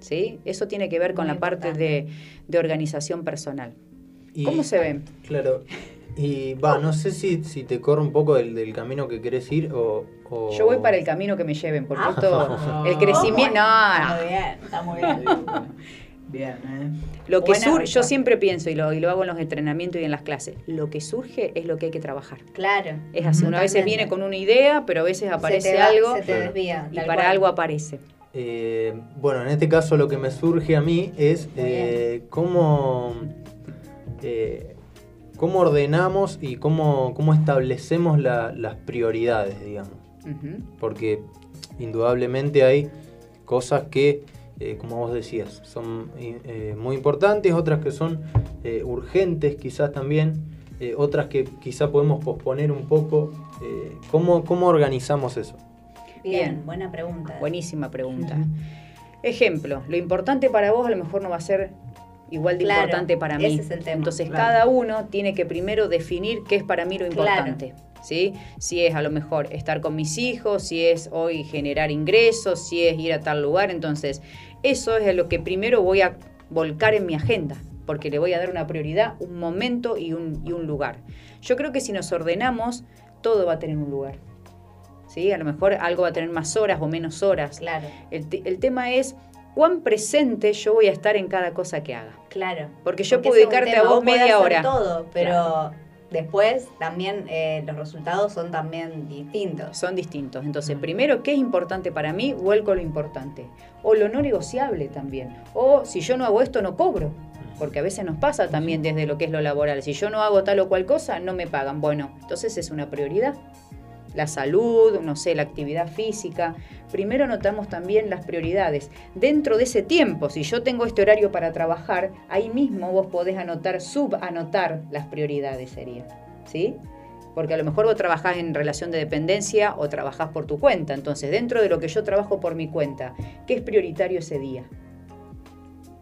¿Sí? Eso tiene que ver con la parte de, de organización personal. Y- ¿Cómo se ven? Claro. Y va, no sé si, si te corre un poco del, del camino que querés ir o, o- Yo voy para el camino que me lleven, porque Ah. esto, el crecimiento, no, no. Muy bien, está muy bien. Bien, ¿eh? Lo que surge, yo siempre pienso, y lo, y lo hago en los entrenamientos y en las clases, lo que surge es lo que hay que trabajar. Claro. Es así, uno a veces viene con una idea, pero a veces aparece te va- algo se te desvía, y para cual. algo aparece. Eh, bueno, en este caso lo que me surge a mí es eh, cómo, eh, cómo ordenamos y cómo, cómo establecemos la- las prioridades, digamos. Porque indudablemente hay cosas que, eh, como vos decías, son eh, muy importantes, otras que son eh, urgentes quizás también, eh, otras que quizás podemos posponer un poco. Eh, ¿cómo, ¿Cómo organizamos eso? Bien, buena pregunta. Buenísima pregunta. Ejemplo, lo importante para vos a lo mejor no va a ser igual de Claro, importante para mí. ese es el tema. Entonces Claro. cada uno tiene que primero definir qué es para mí lo Claro. importante. ¿sí? Si es a lo mejor estar con mis hijos, si es hoy generar ingresos, si es ir a tal lugar. Entonces, eso es lo que primero voy a volcar en mi agenda. porque le voy a dar una prioridad, un momento y un, y un lugar. Yo creo que si nos ordenamos, todo va a tener un lugar. ¿Sí? A lo mejor algo va a tener más horas o menos horas. Claro. El, el tema es cuán presente yo voy a estar en cada cosa que haga. Claro. Porque yo Porque puedo dedicarte a vos media hora. todo, pero Claro. Después también eh, los resultados son también distintos. Son distintos. Entonces, primero, ¿qué es importante para mí? Vuelco lo importante. O lo no negociable también. O si yo no hago esto, no cobro. Porque a veces nos pasa también desde lo que es lo laboral. Si yo no hago tal o cual cosa, no me pagan. Bueno, entonces es una prioridad. La salud, no sé, la actividad física. Primero notamos también las prioridades. Dentro de ese tiempo, si yo tengo este horario para trabajar, ahí mismo vos podés anotar, subanotar las prioridades sería. ¿Sí? Porque a lo mejor vos trabajás en relación de dependencia o trabajás por tu cuenta. Entonces, dentro de lo que yo trabajo por mi cuenta, ¿qué es prioritario ese día?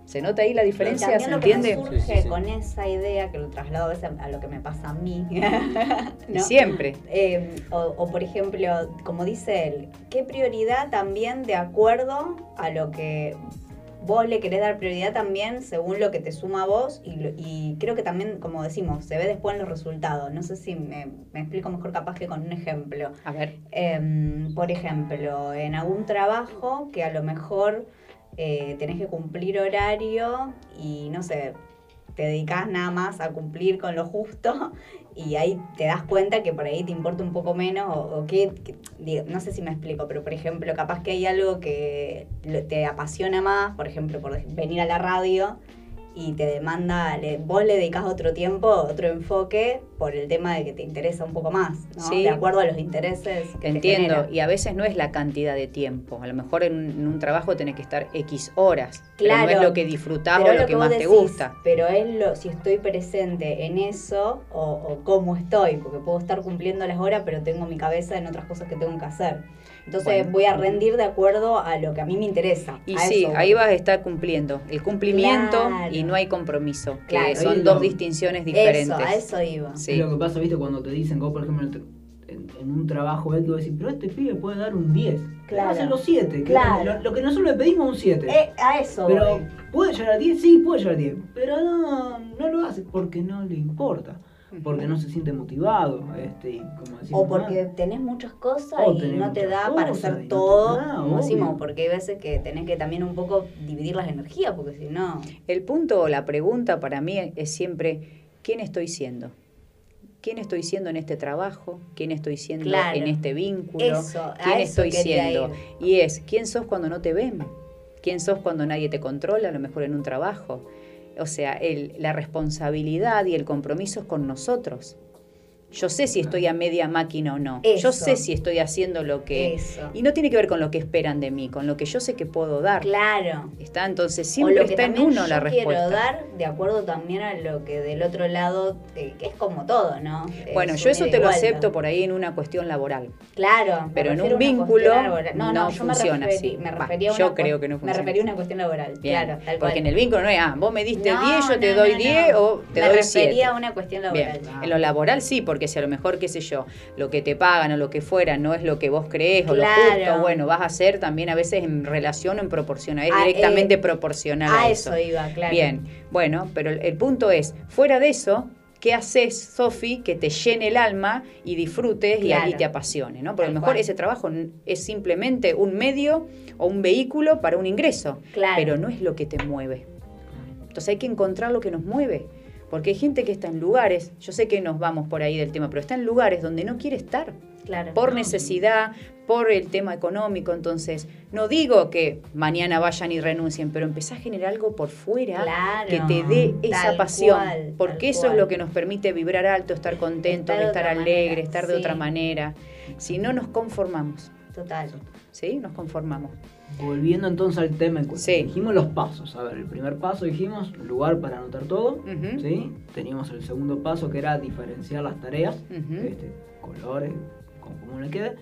¿Se nota ahí la diferencia? También ¿Se lo que me entiende? surge con esa idea, que lo traslado a veces a lo que me pasa a mí. ¿no? Siempre. Eh, o, o, por ejemplo, como dice él, ¿qué prioridad también de acuerdo a lo que vos le querés dar prioridad también según lo que te suma a vos? Y, creo que también, como decimos, se ve después en los resultados. No sé si me, me explico mejor capaz que con un ejemplo. A ver. Em, por ejemplo, en algún trabajo que a lo mejor eh, tenés que cumplir horario y no sé, te dedicas nada más a cumplir con lo justo y ahí te das cuenta que por ahí te importa un poco menos o, o digo, no sé si me explico, pero por ejemplo, capaz que hay algo que te apasiona más, por ejemplo, por venir a la radio y te demanda, le- vos le dedicas otro tiempo, otro enfoque por el tema de que te interesa un poco más, ¿no? Sí. De acuerdo a los intereses que te Entiendo, genera. y a veces no es la cantidad de tiempo. A lo mejor en un, en un trabajo tenés que estar X horas. pero Claro. no es lo que disfrutás Pero o es lo que, más te decís, gusta. Pero es lo, si estoy presente en eso o, o cómo estoy, porque puedo estar cumpliendo las horas, pero tengo mi cabeza en otras cosas que tengo que hacer. Entonces Bueno. voy a rendir de acuerdo a lo que a mí me interesa. Y A sí, eso ahí vas a estar cumpliendo. El cumplimiento Claro. y no hay compromiso. Que Claro. son dos lo- distinciones diferentes. Eso, a eso iba. Sí. Es lo que pasa, viste, cuando te dicen, vos, por ejemplo, en, en- un trabajo, ves que vos decís, pero este pibe puede dar un 10. Claro. Hace los 7. Claro. Lo, lo que nosotros le pedimos es un 7. Eh, a eso pero, voy. ¿puede llegar a 10? Sí, puede llegar a 10. Pero no, no lo hace porque no le importa. Porque no se siente motivado. Este, y como decimos, O porque tenés muchas cosas O y no te da para no hacer todo, da, como decimos, porque hay veces que tenés que también un poco dividir las energías, porque si no... El punto o la pregunta para mí es siempre, ¿quién estoy siendo? ¿Quién estoy siendo en este trabajo? ¿Quién estoy siendo Claro. en este vínculo? Eso, ¿Quién eso estoy siendo? Y es, ¿quién sos cuando no te ven? ¿Quién sos cuando nadie te controla, a lo mejor en un trabajo? O sea, el- la responsabilidad y el compromiso es con nosotros. Yo sé si estoy a media máquina o no. Eso. Yo sé si estoy haciendo lo que... Eso. Y no tiene que ver con lo que esperan de mí, con lo que yo sé que puedo dar. Claro. ¿Está? Entonces o siempre lo que está en uno la yo quiero respuesta. dar de acuerdo también a lo que del otro lado, eh, que es como todo, ¿no? Bueno, Es yo eso te lo acepto por ahí en una cuestión laboral. Claro, me Pero en un vínculo no, no, no yo me funciona así. Me Va, refería a una yo creo que no Me funciona refería a una cuestión laboral, Bien, claro, tal Porque en el vínculo no es, ah, vos me diste No, 10, yo te no, doy no, 10 no. o te Me doy refería 7. a una cuestión laboral. Bien, en lo laboral sí, porque si a lo mejor, qué sé yo, lo que te pagan o lo que fuera no es lo que vos crees o lo justo, bueno, vas a hacer también a veces en relación o en proporción, es Ah, directamente eh, proporcional a a eso eso. iba, claro. Bien, bueno, pero el, el punto es, fuera de eso, ¿qué haces, Sofi, que te llene el alma y disfrutes y- Claro. y, te apasione? ¿no? Porque a lo mejor cual. ese trabajo es simplemente un medio o un vehículo para un ingreso, Claro. pero no es lo que te mueve. Entonces hay que encontrar lo que nos mueve. Porque hay gente que está en lugares, yo sé que nos vamos por ahí del tema, pero está en lugares donde no quiere estar. Claro. Por necesidad, por el tema económico. Entonces, no digo que mañana vayan y renuncien, pero empezá a generar algo por fuera Claro, que te dé esa pasión. cual, porque eso cual. es lo que nos permite vibrar alto, estar contentos, Estar de estar, manera, de sí. otra manera. Si no nos conformamos. Total. ¿Sí? Nos conformamos. Volviendo entonces al tema en cuestión. Sí. Dijimos los pasos. A ver, el primer paso dijimos lugar para anotar todo. Ujú. ¿sí? Teníamos el segundo paso que era diferenciar las tareas. Ujú. este, colores, como, como le quede.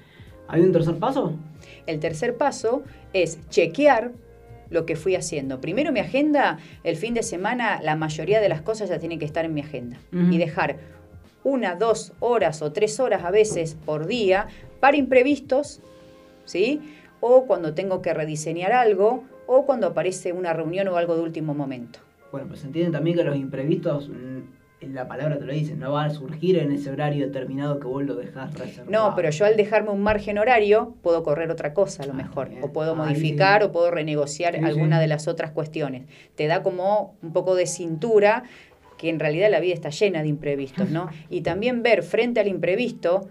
¿Hay un tercer paso? El tercer paso es chequear lo que fui haciendo. Primero mi agenda, el fin de semana, la mayoría de las cosas ya tienen que estar en mi agenda. Ujú. Y dejar una, dos horas o tres horas a veces por día para imprevistos, ¿sí? O cuando tengo que rediseñar algo, o cuando aparece una reunión o algo de último momento. Bueno, pues se entiende también que los imprevistos, mm, la palabra te lo dice, no van a surgir en ese horario determinado que vos lo dejás reservado. No, pero yo al dejarme un margen horario puedo correr otra cosa a lo mejor, o puedo modificar sí. o puedo renegociar Sí, sí. alguna de las otras cuestiones. Te da como un poco de cintura que en realidad la vida está llena de imprevistos, ¿no? Y también ver frente al imprevisto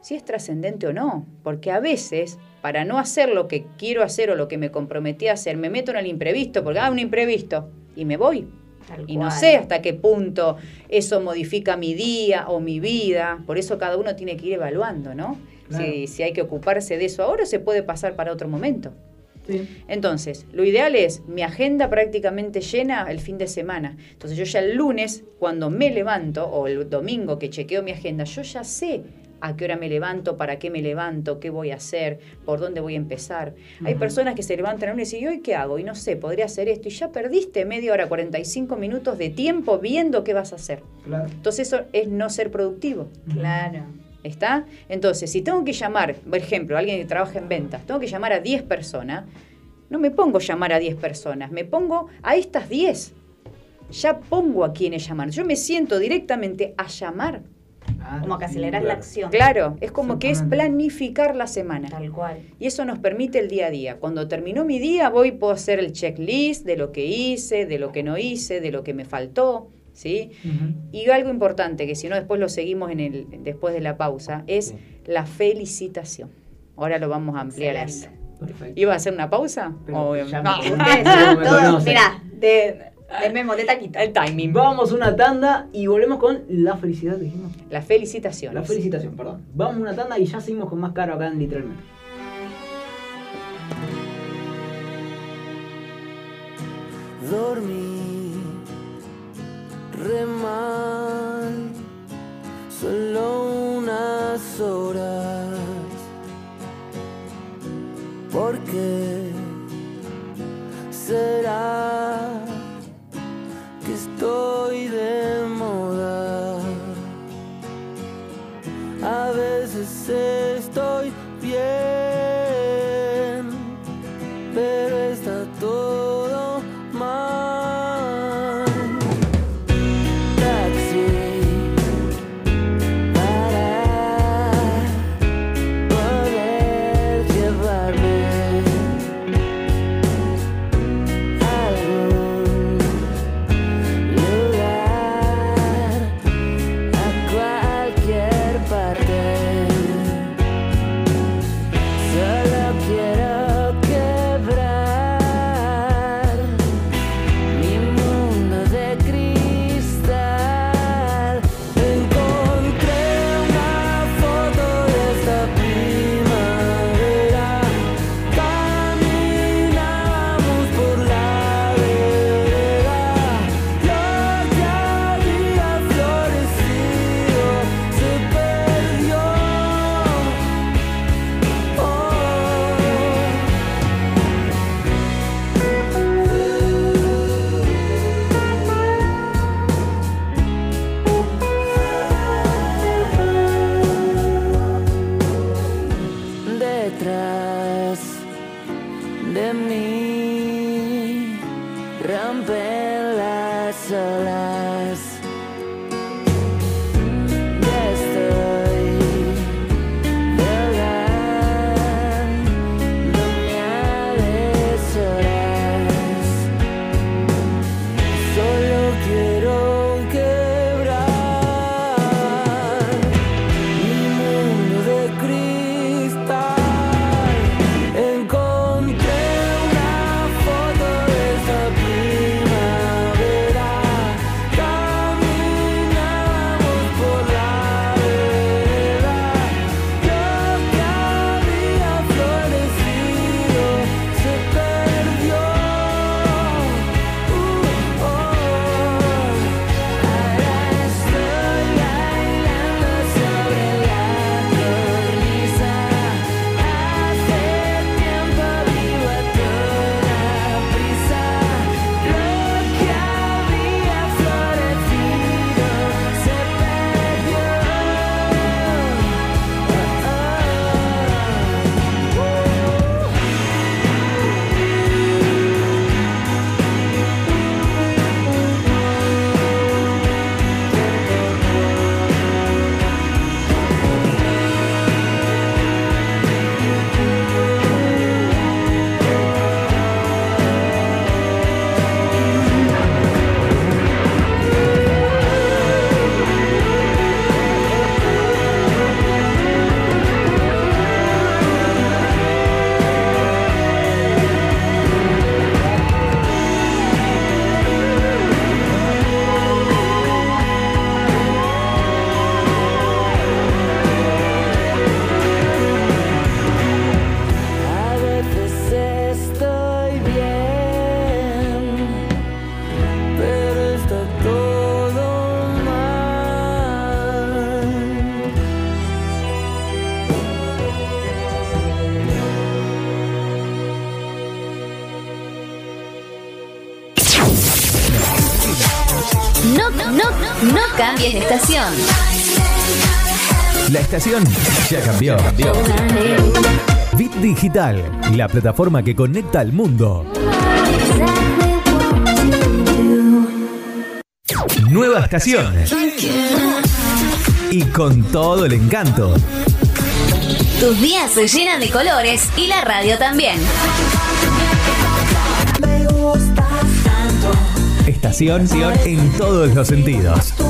si es trascendente o no, porque a veces para no hacer lo que quiero hacer o lo que me comprometí a hacer, me meto en el imprevisto, porque ah, un imprevisto y me voy. Tal Y no cual. sé hasta qué punto eso modifica mi día o mi vida. Por eso cada uno tiene que ir evaluando, ¿no? Claro. Si, si hay que ocuparse de eso ahora o se puede pasar para otro momento. Sí. Entonces, lo ideal es mi agenda prácticamente llena el fin de semana. Entonces yo ya el lunes, cuando me levanto, o el domingo que chequeo mi agenda, yo ya sé a qué hora me levanto, para qué me levanto, qué voy a hacer, por dónde voy a empezar. Hay personas que se levantan el lunes y dicen, ¿y hoy qué hago? Y no sé, podría hacer esto. Y ya perdiste media hora, 45 minutos de tiempo viendo qué vas a hacer. Claro. Entonces eso es no ser productivo. Claro. ¿Está? Entonces, si tengo que llamar, por ejemplo, alguien que trabaja en ventas, tengo que llamar a 10 personas, no me pongo a llamar a 10 personas, me pongo a estas 10. Ya pongo a quienes llamar. Yo me siento directamente a llamar. Como que aceleras la acción. Claro, es como que es planificar la semana. Tal cual. Y eso nos permite el día a día. Cuando terminó mi día, voy puedo hacer el checklist de lo que hice, de lo que no hice, de lo que me faltó, ¿sí? Y algo importante, que si no después lo seguimos en el, después de la pausa, es la felicitación. Ahora lo vamos a ampliar a eso. Perfecto. ¿Iba a hacer una pausa? O- ya me No. me mirá, de, de memo, de taquito. El timing. Vamos a una tanda y volvemos con la felicidad, dijimos. La felicitación. La felicitación, perdón. Vamos a una tanda y ya seguimos con más caro acá en literalmente. dormí re mal, solo unas horas. ¿Por qué será estoy de moda? A veces estación. La estación ya cambió. Bit Digital, la plataforma que conecta al mundo. Nueva estación. Y con todo el encanto. Tus días se llenan de colores y la radio también. Estación en todos los sentidos.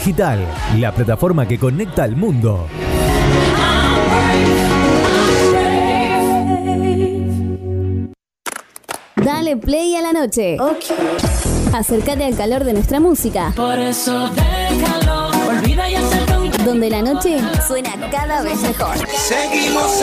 Digital, la plataforma que conecta al mundo. Dale play a la noche. Acércate al calor de nuestra música. Por eso déjalo, olvida y Donde la noche suena cada vez mejor. Seguimos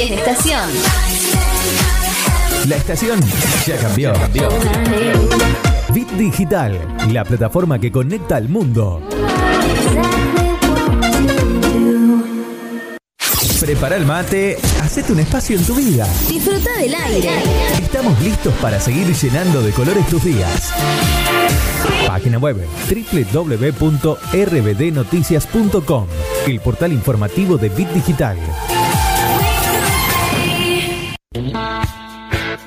Cambies de estación. La estación ya cambió. Bit Digital, la plataforma que conecta al mundo. Prepara el mate, hacete un espacio en tu vida. Disfruta del aire. Estamos listos para seguir llenando de colores tus días. Página web www.rbdnoticias.com, el portal informativo de Bit Digital.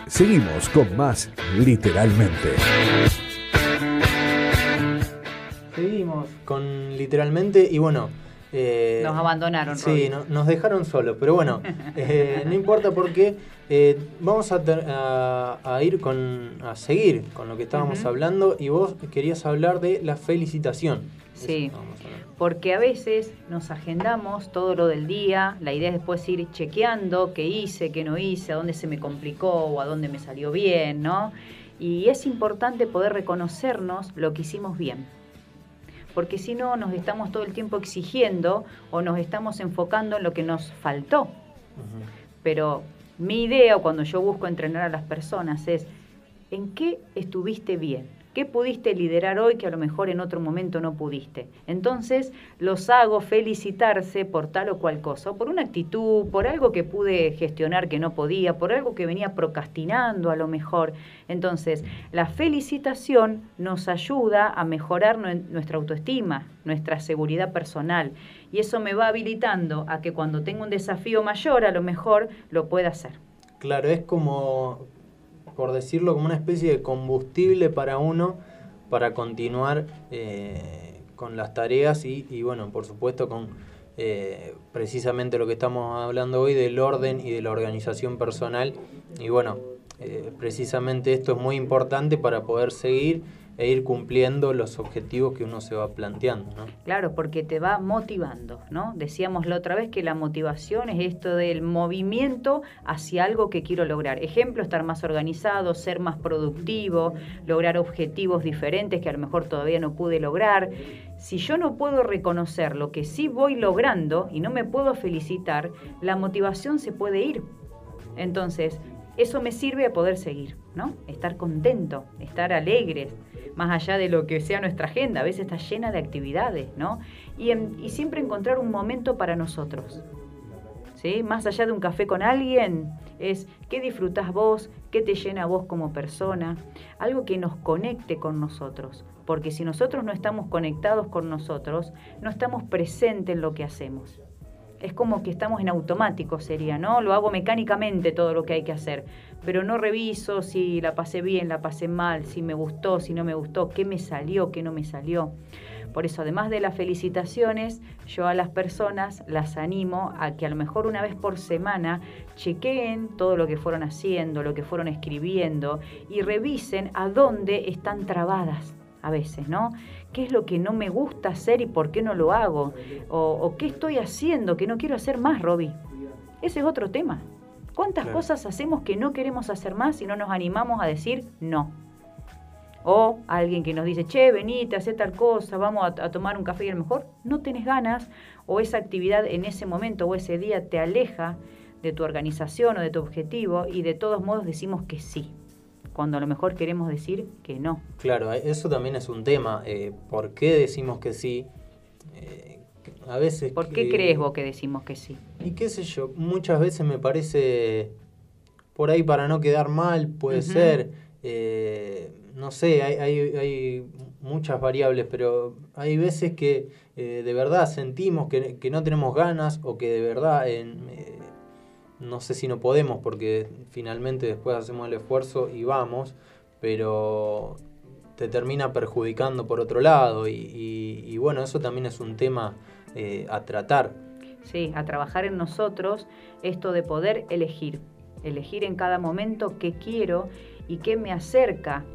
Seguimos con más literalmente. Seguimos con literalmente y bueno. eh, Nos abandonaron, Sí, no- nos dejaron solos, pero bueno, eh, no importa porque eh, vamos a, ter- a- a ir con, a seguir con lo que estábamos hablando y vos querías hablar de la felicitación. Sí, porque a veces nos agendamos todo lo del día, la idea es después ir chequeando qué hice, qué no hice, a dónde se me complicó o a dónde me salió bien, ¿no? Y es importante poder reconocernos lo que hicimos bien. Porque si no, nos estamos todo el tiempo exigiendo o nos estamos enfocando en lo que nos faltó. Pero mi idea cuando yo busco entrenar a las personas es, ¿en qué estuviste bien? ¿Qué pudiste liderar hoy que a lo mejor en otro momento no pudiste? Entonces los hago felicitarse por tal o cual cosa, por una actitud, por algo que pude gestionar que no podía, por algo que venía procrastinando a lo mejor. Entonces la felicitación nos ayuda a mejorar nue- nuestra autoestima, nuestra seguridad personal, y eso me va habilitando a que cuando tengo un desafío mayor a lo mejor lo pueda hacer. Claro, es como, por decirlo, como una especie de combustible para uno para continuar eh, con las tareas y, bueno, por supuesto con eh, precisamente lo que estamos hablando hoy del orden y de la organización personal. Y bueno, eh, precisamente esto es muy importante para poder seguir e ir cumpliendo los objetivos que uno se va planteando. ¿no? Claro, porque te va motivando, ¿no? Decíamos la otra vez que la motivación es esto del movimiento hacia algo que quiero lograr. Ejemplo, estar más organizado, ser más productivo, lograr objetivos diferentes que a lo mejor todavía no pude lograr. Si yo no puedo reconocer lo que sí voy logrando y no me puedo felicitar, la motivación se puede ir. Entonces, eso me sirve a poder seguir, ¿no? Estar contento, estar alegres, más allá de lo que sea nuestra agenda, a veces está llena de actividades, ¿no? Y, siempre encontrar un momento para nosotros, ¿sí? Más allá de un café con alguien, es qué disfrutás vos, qué te llena vos como persona, algo que nos conecte con nosotros, porque si nosotros no estamos conectados con nosotros, no estamos presentes en lo que hacemos. Es como que estamos en automático, sería, ¿no? Lo hago mecánicamente todo lo que hay que hacer, pero no reviso si la pasé bien, la pasé mal, si me gustó, si no me gustó, qué me salió, qué no me salió. Por eso, además de las felicitaciones, yo a las personas las animo a que a lo mejor una vez por semana chequeen todo lo que fueron haciendo, lo que fueron escribiendo y revisen a dónde están trabadas a veces, ¿no? ¿Qué es lo que no me gusta hacer y por qué no lo hago? O, o qué estoy haciendo que no quiero hacer más, Robbie. Ese es otro tema. ¿Cuántas Claro. cosas hacemos que no queremos hacer más y no nos animamos a decir no? O alguien que nos dice, che, venite, haz tal cosa, vamos a, a tomar un café y a lo mejor no tenés ganas, o esa actividad en ese momento o ese día te aleja de tu organización o de tu objetivo y de todos modos decimos que sí, cuando a lo mejor queremos decir que no. Claro, eso también es un tema. eh, ¿Por qué decimos que sí? Eh, a veces... ¿Por qué que- crees vos que decimos que sí? Y qué sé yo, muchas veces me parece por ahí para no quedar mal, puede ser. eh, no sé, hay, hay, hay muchas variables, pero hay veces que eh, de verdad sentimos que, que no tenemos ganas o que de verdad en, eh, no sé si no podemos porque finalmente después hacemos el esfuerzo y vamos, pero te termina perjudicando por otro lado y, bueno, eso también es un tema eh, a tratar. Sí, a trabajar en nosotros esto de poder elegir, elegir en cada momento qué quiero y qué me acerca.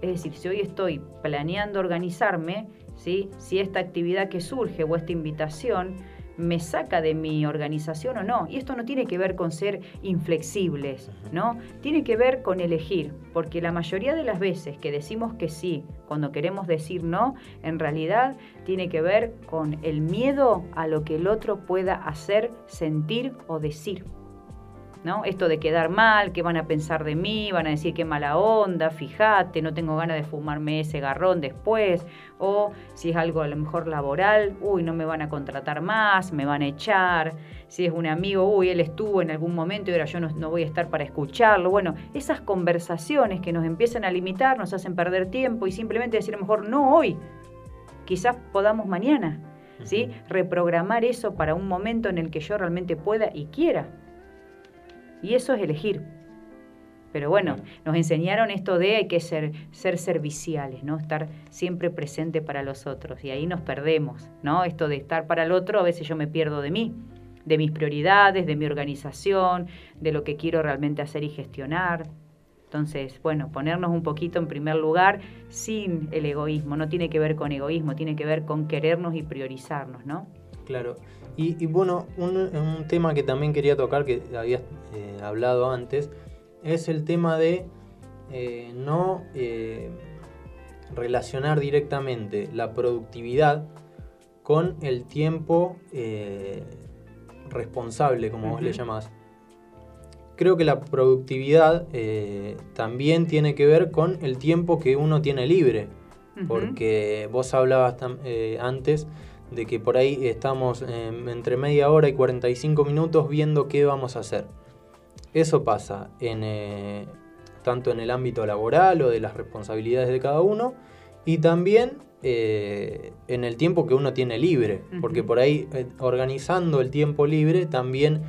Es decir, si hoy estoy planeando organizarme, ¿sí? si esta actividad que surge o esta invitación me saca de mi organización o no. Y esto no tiene que ver con ser inflexibles, ¿no? Tiene que ver con elegir, porque la mayoría de las veces que decimos que sí, cuando queremos decir no, en realidad tiene que ver con el miedo a lo que el otro pueda hacer, sentir o decir. ¿No? Esto de quedar mal, qué van a pensar de mí, van a decir qué mala onda, fíjate, no tengo ganas de fumarme ese garrón después, o si es algo a lo mejor laboral, uy, no me van a contratar más, me van a echar, si es un amigo, uy, él estuvo en algún momento y ahora yo no, no voy a estar para escucharlo. Bueno, esas conversaciones que nos empiezan a limitar, nos hacen perder tiempo y simplemente decir a lo mejor no hoy, quizás podamos mañana, ¿sí? Reprogramar eso para un momento en el que yo realmente pueda y quiera. Y eso es elegir. Pero bueno, nos enseñaron esto de hay que ser, ser serviciales, ¿no? Estar siempre presente para los otros. Y ahí nos perdemos, ¿no? Esto de estar para el otro, a veces yo me pierdo de mí, de mis prioridades, de mi organización, de lo que quiero realmente hacer y gestionar. Entonces, bueno, ponernos un poquito en primer lugar sin el egoísmo. No tiene que ver con egoísmo, tiene que ver con querernos y priorizarnos, ¿no? Claro. Y, y bueno, un, un tema que también quería tocar, que habías eh, hablado antes, es el tema de eh, no eh, relacionar directamente la productividad con el tiempo responsable, como vos le llamás. Creo que la productividad también tiene que ver con el tiempo que uno tiene libre, porque vos hablabas antes de que por ahí estamos eh, entre media hora y 45 minutos viendo qué vamos a hacer. Eso pasa en, eh, tanto en el ámbito laboral o de las responsabilidades de cada uno y también eh, en el tiempo que uno tiene libre, porque por ahí eh, organizando el tiempo libre también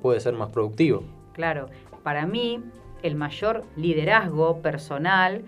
puede ser más productivo. Claro, para mí el mayor liderazgo personal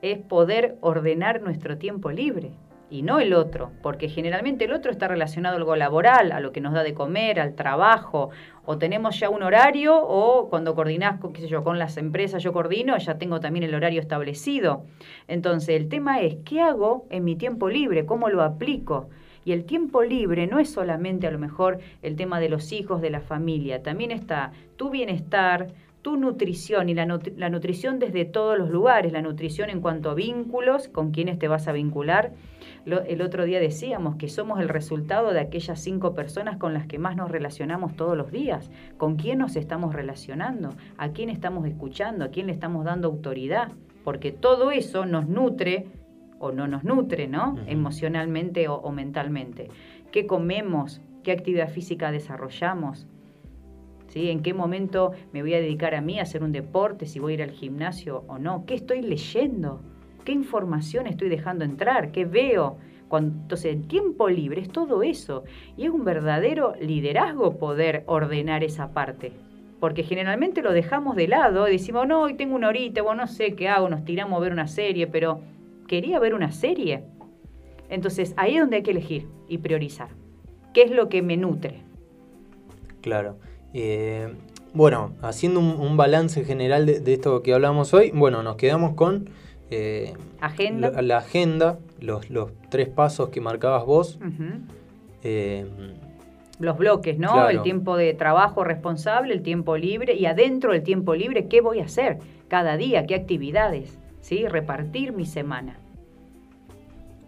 es poder ordenar nuestro tiempo libre. Y no el otro, porque generalmente el otro está relacionado a algo laboral, a lo que nos da de comer, al trabajo, o tenemos ya un horario, o cuando coordinás con, qué sé yo, con las empresas, yo coordino, ya tengo también el horario establecido. Entonces, el tema es, ¿qué hago en mi tiempo libre? ¿Cómo lo aplico? Y el tiempo libre no es solamente a lo mejor el tema de los hijos, de la familia, también está tu bienestar, tu nutrición y la, la, nutrición desde todos los lugares, la nutrición en cuanto a vínculos, con quienes te vas a vincular. Lo, el otro día decíamos que somos el resultado de aquellas cinco personas con las que más nos relacionamos todos los días. ¿Con quién nos estamos relacionando? ¿A quién estamos escuchando? ¿A quién le estamos dando autoridad? Porque todo eso nos nutre o no nos nutre, ¿no? Emocionalmente o, o mentalmente. ¿Qué comemos? ¿Qué actividad física desarrollamos? ¿Sí? ¿En qué momento me voy a dedicar a mí a hacer un deporte, si voy a ir al gimnasio o no? ¿Qué estoy leyendo? ¿Qué información estoy dejando entrar? ¿Qué veo? Entonces, el tiempo libre es todo eso. Y es un verdadero liderazgo poder ordenar esa parte. Porque generalmente lo dejamos de lado y decimos, no, hoy tengo una horita, bueno, no sé qué hago, nos tiramos a ver una serie, pero quería ver una serie. Entonces, ahí es donde hay que elegir y priorizar. ¿Qué es lo que me nutre? Claro. Eh, bueno, haciendo un, un balance general de, de, esto que hablamos hoy, bueno, nos quedamos con eh, agenda. La, la, agenda, los, los tres pasos que marcabas vos. Uh -huh. eh, los bloques, ¿no? Claro. El tiempo de trabajo responsable, el tiempo libre y adentro del tiempo libre, ¿qué voy a hacer cada día? ¿Qué actividades? ¿Sí? Repartir mi semana.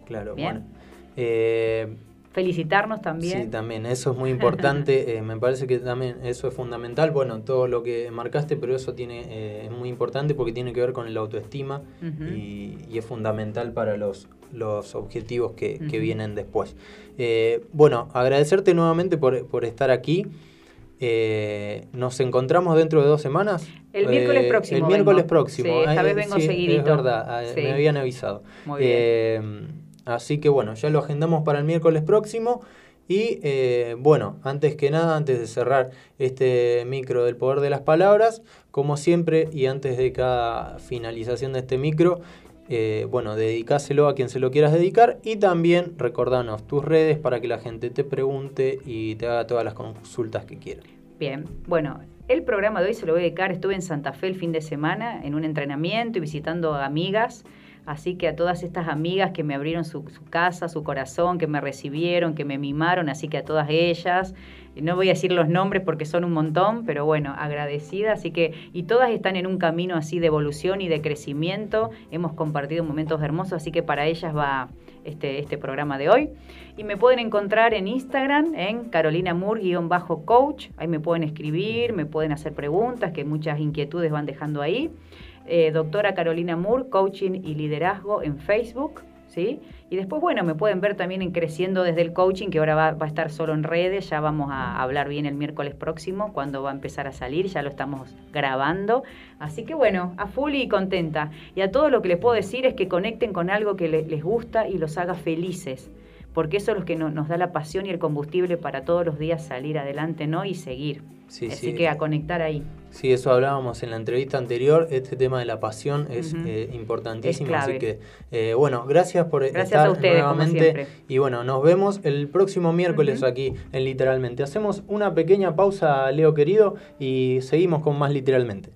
Claro, Bien. bueno. Eh, felicitarnos también. Sí, también, eso es muy importante, eh, me parece que también eso es fundamental, bueno, todo lo que marcaste, pero eso tiene eh, es muy importante porque tiene que ver con el autoestima uh -huh. y, y, es fundamental para los, los objetivos que, uh -huh. que vienen después. Eh, bueno, agradecerte nuevamente por, por estar aquí. Eh, nos encontramos dentro de dos semanas. El miércoles próximo. El miércoles vengo. próximo. Sí, esta vez vengo sí, seguidito. Es verdad, sí. me habían avisado. Muy bien. Así que bueno, ya lo agendamos para el miércoles próximo. Y eh, bueno, antes que nada, antes de cerrar este micro del poder de las palabras, como siempre y antes de cada finalización de este micro, eh, bueno, dedicáselo a quien se lo quieras dedicar y también recordanos tus redes para que la gente te pregunte y te haga todas las consultas que quiera. Bien, bueno, el programa de hoy se lo voy a dedicar, estuve en Santa Fe el fin de semana en un entrenamiento y visitando amigas Así que a todas estas amigas que me abrieron su, casa, su corazón, que me recibieron, que me mimaron, así que a todas ellas, no voy a decir los nombres porque son un montón, pero bueno, agradecida, así que, y todas están en un camino así de evolución y de crecimiento, hemos compartido momentos hermosos, así que para ellas va este, este programa de hoy. Y me pueden encontrar en Instagram, en Carolina Moore-coach, ahí me pueden escribir, me pueden hacer preguntas, que muchas inquietudes van dejando ahí eh, doctora Carolina Moore, Coaching y Liderazgo en Facebook. ¿sí? Y después, bueno, me pueden ver también en Creciendo desde el Coaching, que ahora va, va, a estar solo en redes, ya vamos a hablar bien el miércoles próximo, cuando va a empezar a salir, ya lo estamos grabando. Así que bueno, a full y contenta. Y a todo lo que les puedo decir es que conecten con algo que les, gusta y los haga felices porque eso es lo que no, nos da la pasión y el combustible para todos los días salir adelante, ¿no? Y seguir. Sí, Así sí. que a conectar ahí. Sí, eso hablábamos en la entrevista anterior. Este tema de la pasión es uh -huh. eh, importantísimo. Es así que, eh, bueno, gracias por gracias estar a ustedes, nuevamente. Y bueno, nos vemos el próximo miércoles uh -huh. aquí en Literalmente. Hacemos una pequeña pausa, Leo querido, y seguimos con más Literalmente.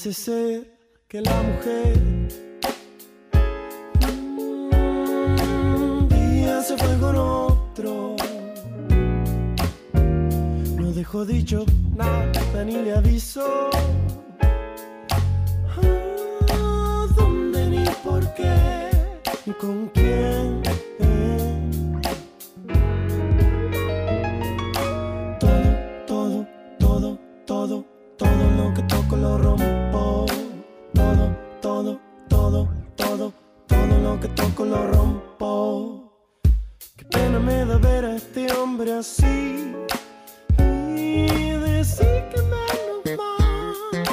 Parece ser que la mujer un día se fue con otro. No dejó dicho nada ni le avisó. Ah, ¿Dónde ni por qué? Con quién. Que toco lo rompo. Qué pena me da ver a este hombre así y decir que menos mal.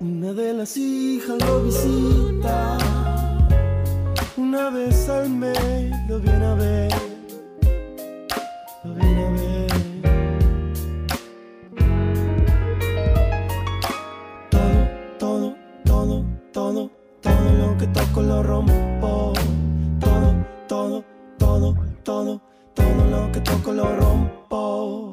Una de las hijas lo visita, una vez al mes lo viene a ver, lo rompo. Todo, todo, todo, todo, todo lo que toco lo rompo.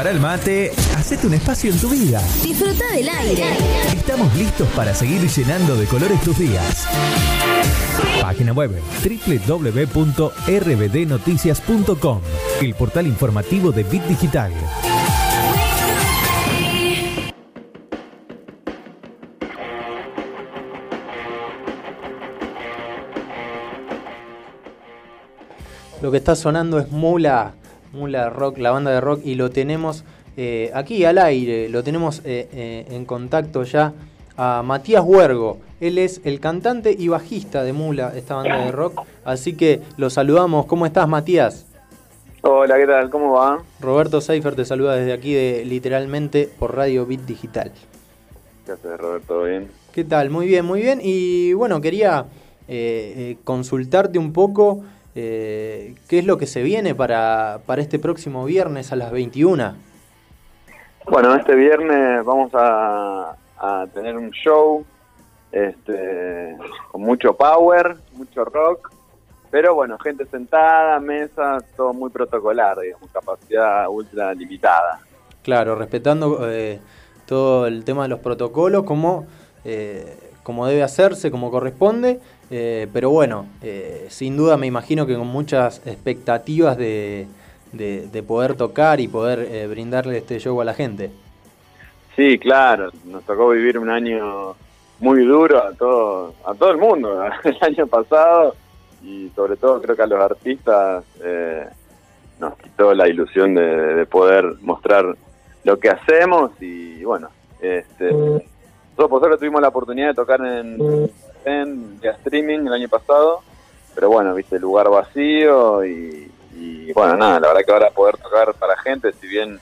Prepara el mate, hacete un espacio en tu vida. Disfruta del aire. Estamos listos para seguir llenando de colores tus días. Página web www.rbdnoticias.com, el portal informativo de Bit Digital. Lo que está sonando es Mula, Mula Rock, la banda de rock, y lo tenemos eh, aquí al aire, lo tenemos eh, eh, en contacto ya a Matías Huergo. Él es el cantante y bajista de Mula, esta banda de rock. Así que lo saludamos. ¿Cómo estás, Matías? Hola, ¿qué tal? ¿Cómo va? Roberto Seifer te saluda desde aquí, de literalmente por Radio Bit Digital. ¿Qué haces, Roberto? ¿Todo bien? ¿Qué tal? Muy bien, muy bien. Y bueno, quería eh, consultarte un poco eh, qué es lo que se viene para, para este próximo viernes a las 21. Bueno, este viernes vamos a, a tener un show este, con mucho power, mucho rock, pero bueno, gente sentada, mesas, todo muy protocolar, digamos, capacidad ultra limitada. Claro, respetando eh, todo el tema de los protocolos como, eh, como debe hacerse, como corresponde. eh, pero bueno, eh, sin duda me imagino que con muchas expectativas de, de- de poder tocar y poder eh, brindarle este show a la gente. Sí, claro, nos tocó vivir un año muy duro a todo, a todo el mundo el año pasado y sobre todo creo que a los artistas eh, nos quitó la ilusión de, de poder mostrar lo que hacemos y bueno, este, nosotros por suerte tuvimos la oportunidad de tocar en, en vía streaming el año pasado, pero bueno, viste, el lugar vacío y, y bueno, nada, la verdad que ahora poder tocar para gente, si bien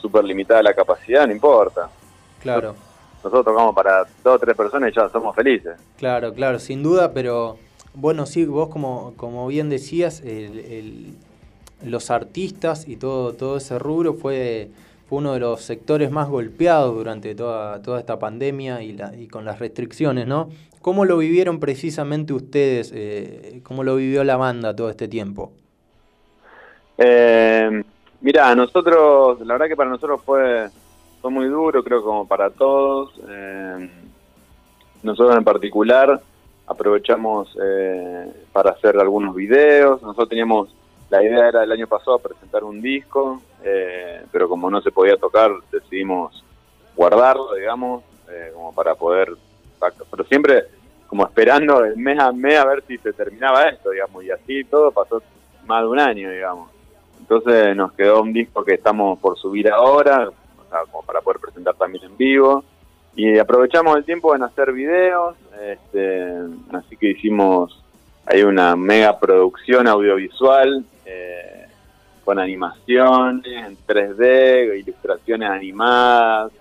súper limitada la capacidad, no importa. Claro. Nosotros tocamos para dos o tres personas y ya somos felices. Claro, claro, sin duda, pero bueno, sí, vos como, como bien decías, el- el- los artistas y todo, todo ese rubro fue, fue uno de los sectores más golpeados durante toda, toda esta pandemia y, con las restricciones, ¿no? ¿Cómo lo vivieron precisamente ustedes? eh, ¿Cómo lo vivió la banda todo este tiempo? Eh, mira, nosotros, la verdad que para nosotros fue, fue muy duro, creo como para todos. Eh, nosotros en particular, aprovechamos eh, para hacer algunos videos. Nosotros teníamos, la idea era el año pasado presentar un disco, eh, pero como no se podía tocar, decidimos guardarlo, digamos, eh, como para poder, pero siempre como esperando el mes a mes a ver si se terminaba esto, digamos, y así todo pasó más de un año, digamos. Entonces nos quedó un disco que estamos por subir ahora, o sea, como para poder presentar también en vivo. Y aprovechamos el tiempo en hacer videos, este, así que hicimos hay una mega producción audiovisual eh, con animaciones en 3D, ilustraciones animadas,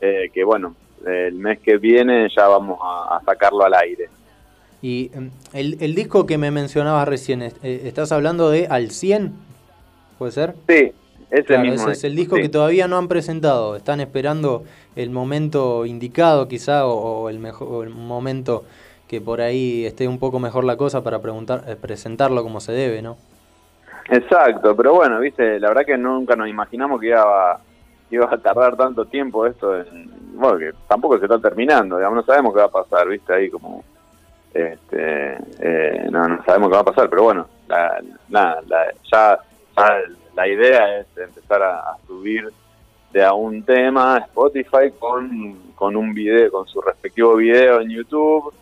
eh, que bueno, el mes que viene ya vamos a, a sacarlo al aire. Y em, el, el disco que me mencionabas recién, eh, ¿estás hablando de Al 100? ¿Puede ser? Sí, ese Claro, mismo. ese es el disco sí. que todavía no han presentado. Están esperando el momento indicado quizá o, o el mejor o el momento que por ahí esté un poco mejor la cosa para preguntar, eh, presentarlo como se debe, ¿no? Exacto, pero bueno, viste, la verdad que nunca nos imaginamos que iba a, iba a tardar tanto tiempo esto, en, bueno, que tampoco se está terminando, digamos, no sabemos qué va a pasar, viste, ahí como, este, eh, no, no sabemos qué va a pasar, pero bueno, la, nada, ya, ya la idea es empezar a, subir de a un tema Spotify con, con un video, con su respectivo video en YouTube,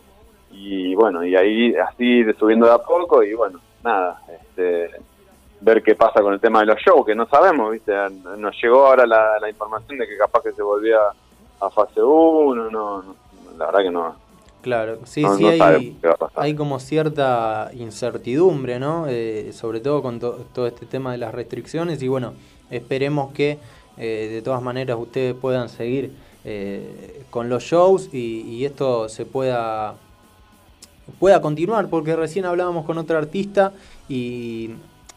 y bueno, y ahí así subiendo de a poco, y bueno, nada, este ver qué pasa con el tema de los shows, que no sabemos, ¿viste? Nos llegó ahora la, la información de que capaz que se volvía a fase 1, no, no, la verdad que no. Claro, sí, No- sí no hay, hay como cierta incertidumbre, ¿no? Eh, sobre todo con to- todo este tema de las restricciones y bueno, esperemos que eh, de todas maneras ustedes puedan seguir eh, con los shows y, y esto se pueda pueda continuar, porque recién hablábamos con otra artista y,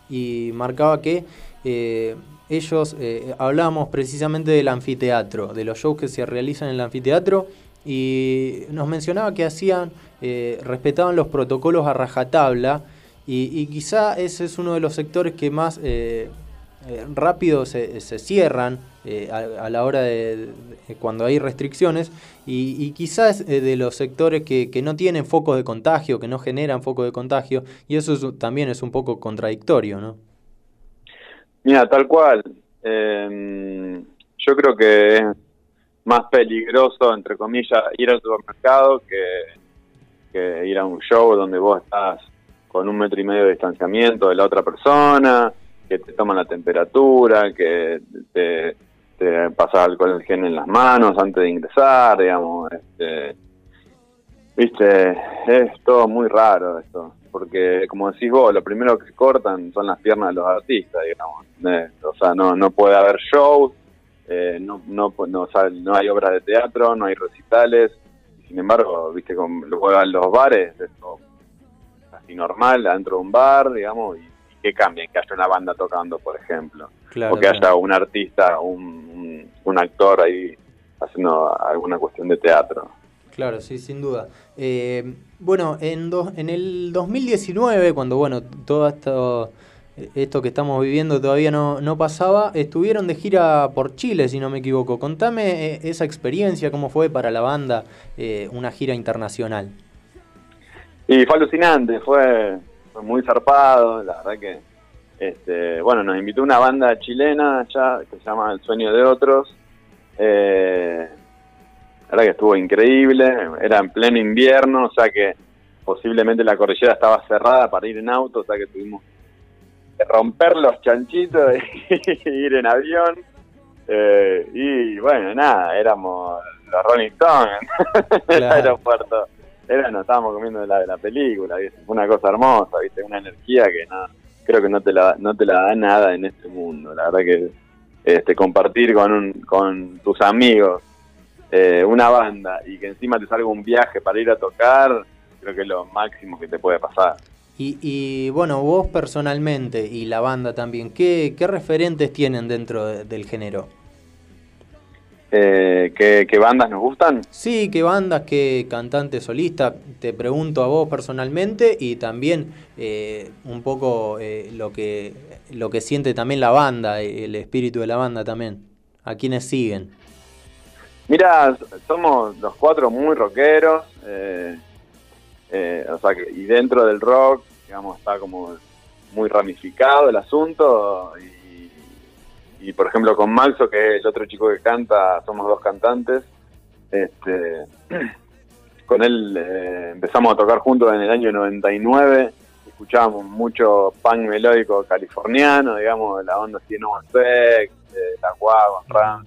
y marcaba que eh, ellos eh, hablábamos precisamente del anfiteatro, de los shows que se realizan en el anfiteatro y nos mencionaba que hacían, eh, respetaban los protocolos a rajatabla y, y quizá ese es uno de los sectores que más eh, rápido se, se cierran eh, a, la hora de, cuando hay restricciones y, y quizás eh, de los sectores que, que no tienen focos de contagio, que no generan focos de contagio y eso es- también es un poco contradictorio, ¿no? Mira, tal cual. eh, yo creo que es más peligroso, entre comillas, ir al supermercado que ir a un show donde vos estás con un metro y medio de distanciamiento de la otra persona, que te toman la temperatura, que te, te pasas alcohol gel en las manos antes de ingresar, digamos. Este, Viste, es todo muy raro esto, porque como decís vos, lo primero que cortan son las piernas de los artistas, digamos. O sea, no, no puede haber shows, eh, no, no, no, o no hay obras de teatro, no hay recitales. Sin embargo, viste, con juegan los bares, es todo casi normal, adentro de un bar, digamos, y que cambien, que haya una banda tocando, por ejemplo. Claro, o que haya un artista, un, un, un actor ahí haciendo alguna cuestión de teatro. Claro, sí, sin duda. Eh, bueno, en, do- en el 2019, cuando bueno, todo esto, esto que estamos viviendo todavía no, no pasaba, estuvieron de gira por Chile, si no me equivoco. Contame eh, esa experiencia, cómo fue para la banda eh, una gira internacional. Y fue alucinante, fue, fue muy zarpado, la verdad que, este, bueno, nos invitó una banda chilena allá que se llama El Sueño de Otros. Eh, la verdad que estuvo increíble, era en pleno invierno, o sea que posiblemente la cordillera estaba cerrada para ir en auto, o sea que tuvimos que romper los chanchitos y ir en avión. Eh, y bueno, nada, éramos los Rolling Stones en el aeropuerto. Era, nos estábamos comiendo de la de la película, fue una cosa hermosa, ¿viste? una energía que no, creo que no te la, no te la da nada en este mundo. La verdad que este, compartir con, un, con tus amigos eh, una banda y que encima te salga un viaje para ir a tocar, creo que es lo máximo que te puede pasar. Y, y, bueno, vos personalmente y la banda también, ¿qué, qué referentes tienen dentro de- del género? Eh, ¿qué, qué bandas nos gustan? Sí, qué bandas, qué cantante solista. Te pregunto a vos personalmente y también eh, un poco eh, lo que lo que siente también la banda, el espíritu de la banda también. ¿A quiénes siguen? Mira, somos los cuatro muy rockeros. eh, Eh, o sea que, y dentro del rock, digamos, está como muy ramificado el asunto. Y, y, por ejemplo, con Maxo, que es el otro chico que canta, somos dos cantantes. Este, con él eh, empezamos a tocar juntos en el año 99. Escuchábamos mucho punk melódico californiano, digamos, la onda Cieno Effect, eh, La Guagua.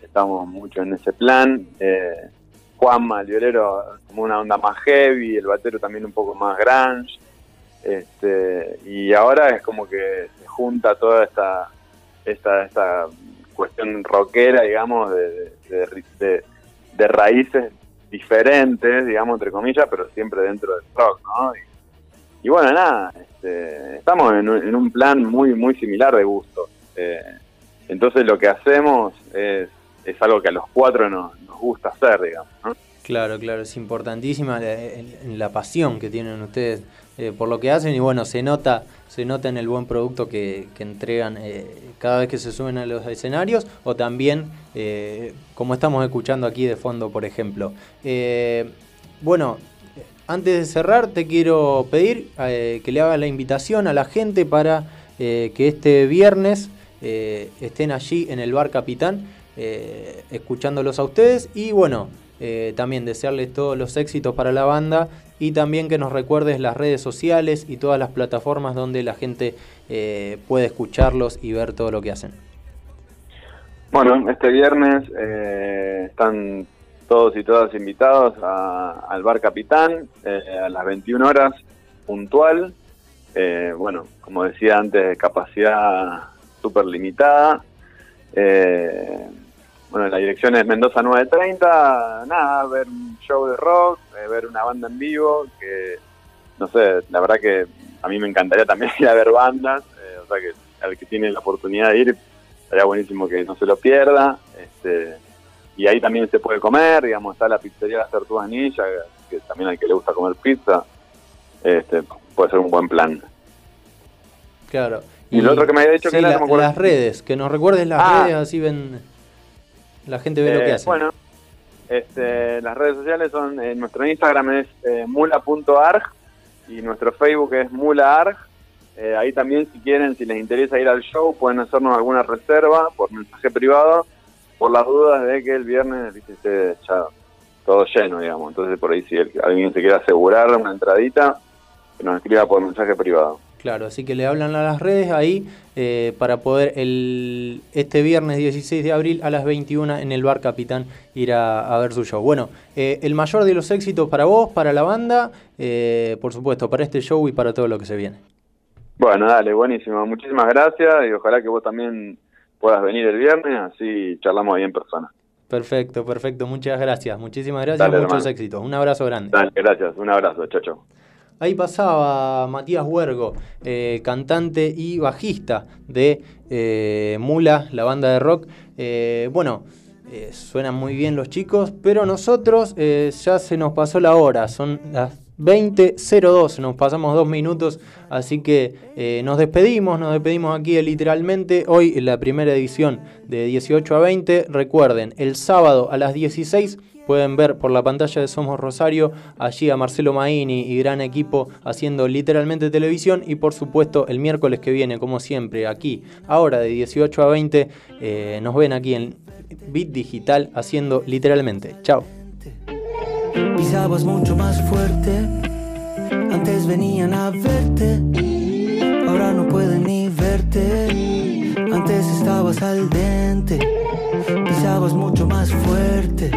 Estamos mucho en ese plan. Eh, Juanma, el violero, como una onda más heavy, el batero también un poco más grunge. Este, y ahora es como que se junta toda esta, esta, esta cuestión rockera, digamos, de, de, raíces diferentes, digamos, entre comillas, pero siempre dentro del rock, ¿no? Y, bueno, nada, este, estamos en un, plan muy, muy similar de gusto. Eh, entonces lo que hacemos es, es algo que a los cuatro nos, nos gusta hacer, digamos, ¿no? Claro, claro, es importantísima la pasión que tienen ustedes eh, por lo que hacen y bueno, se nota, se nota en el buen producto que, que entregan eh, cada vez que se suben a los escenarios o también eh, como estamos escuchando aquí de fondo, por ejemplo. Bueno, antes de cerrar te quiero pedir que le hagas la invitación a la gente para que este viernes estén allí en el bar Capitán escuchándolos a ustedes y bueno, eh, también desearles todos los éxitos para la banda y también que nos recuerdes las redes sociales y todas las plataformas donde la gente eh, puede escucharlos y ver todo lo que hacen. Bueno, este viernes eh, están todos y todas invitados al Bar Capitán a las 21 horas puntual. bueno, como decía antes, capacidad súper limitada. Bueno, la dirección es Mendoza 930, nada, ver un show de rock, eh, ver una banda en vivo, que no sé, la verdad que a mí me encantaría también ir a ver bandas, eh, o sea que al que tiene la oportunidad de ir, estaría buenísimo que no se lo pierda, este, y ahí también se puede comer, digamos, está la pizzería La Tortugas Ninja, que también al que le gusta comer pizza, este, puede ser un buen plan. Claro. Y, lo otro que me había dicho sí, que era, la- no me acuerdo. las redes, que nos recuerdes las Ah. redes, así ven la gente ve lo que Eh, hacen. Bueno, este, las redes sociales son, eh, nuestro Instagram es eh, mula.arg y nuestro Facebook es mulaarg. Eh, ahí también si quieren, si les interesa ir al show, pueden hacernos alguna reserva por mensaje privado, por las dudas de que el viernes esté ya todo lleno, digamos. Entonces por ahí si el- alguien se quiere asegurar una entradita, que nos escriba por mensaje privado. Claro, así que le hablan a las redes ahí eh, para poder el este viernes 16 de abril a las 21 en el Bar Capitán ir a, a ver su show. Bueno, eh, el mayor de los éxitos para vos, para la banda, eh, por supuesto, para este show y para todo lo que se viene. Bueno, dale, buenísimo. Muchísimas gracias y ojalá que vos también puedas venir el viernes, así charlamos ahí en persona. Perfecto, perfecto. Muchas gracias. Muchísimas gracias. Dale, muchos hermano. éxitos. Un abrazo grande. Dale, gracias. Un abrazo. Chao, chao. Ahí pasaba Matías Huergo, eh, cantante y bajista de eh, Mula, la banda de rock. Eh, bueno, suenan muy bien los chicos, pero nosotros ya se nos pasó la hora, son las 20.02, nos pasamos dos minutos, así que nos despedimos, nos despedimos aquí literalmente. Hoy en la primera edición de 18 a 20, recuerden, el sábado a las 16 Pueden ver por la pantalla de Somos Rosario allí a Marcelo Maini y gran equipo haciendo literalmente televisión y por supuesto el miércoles que viene, como siempre, aquí, ahora de 18 a 20, eh, nos ven aquí en Bit Digital haciendo literalmente. Chao. Mucho más fuerte, antes venían a verte, ahora no pueden ni verte, antes estabas al dente, pisabas mucho más fuerte,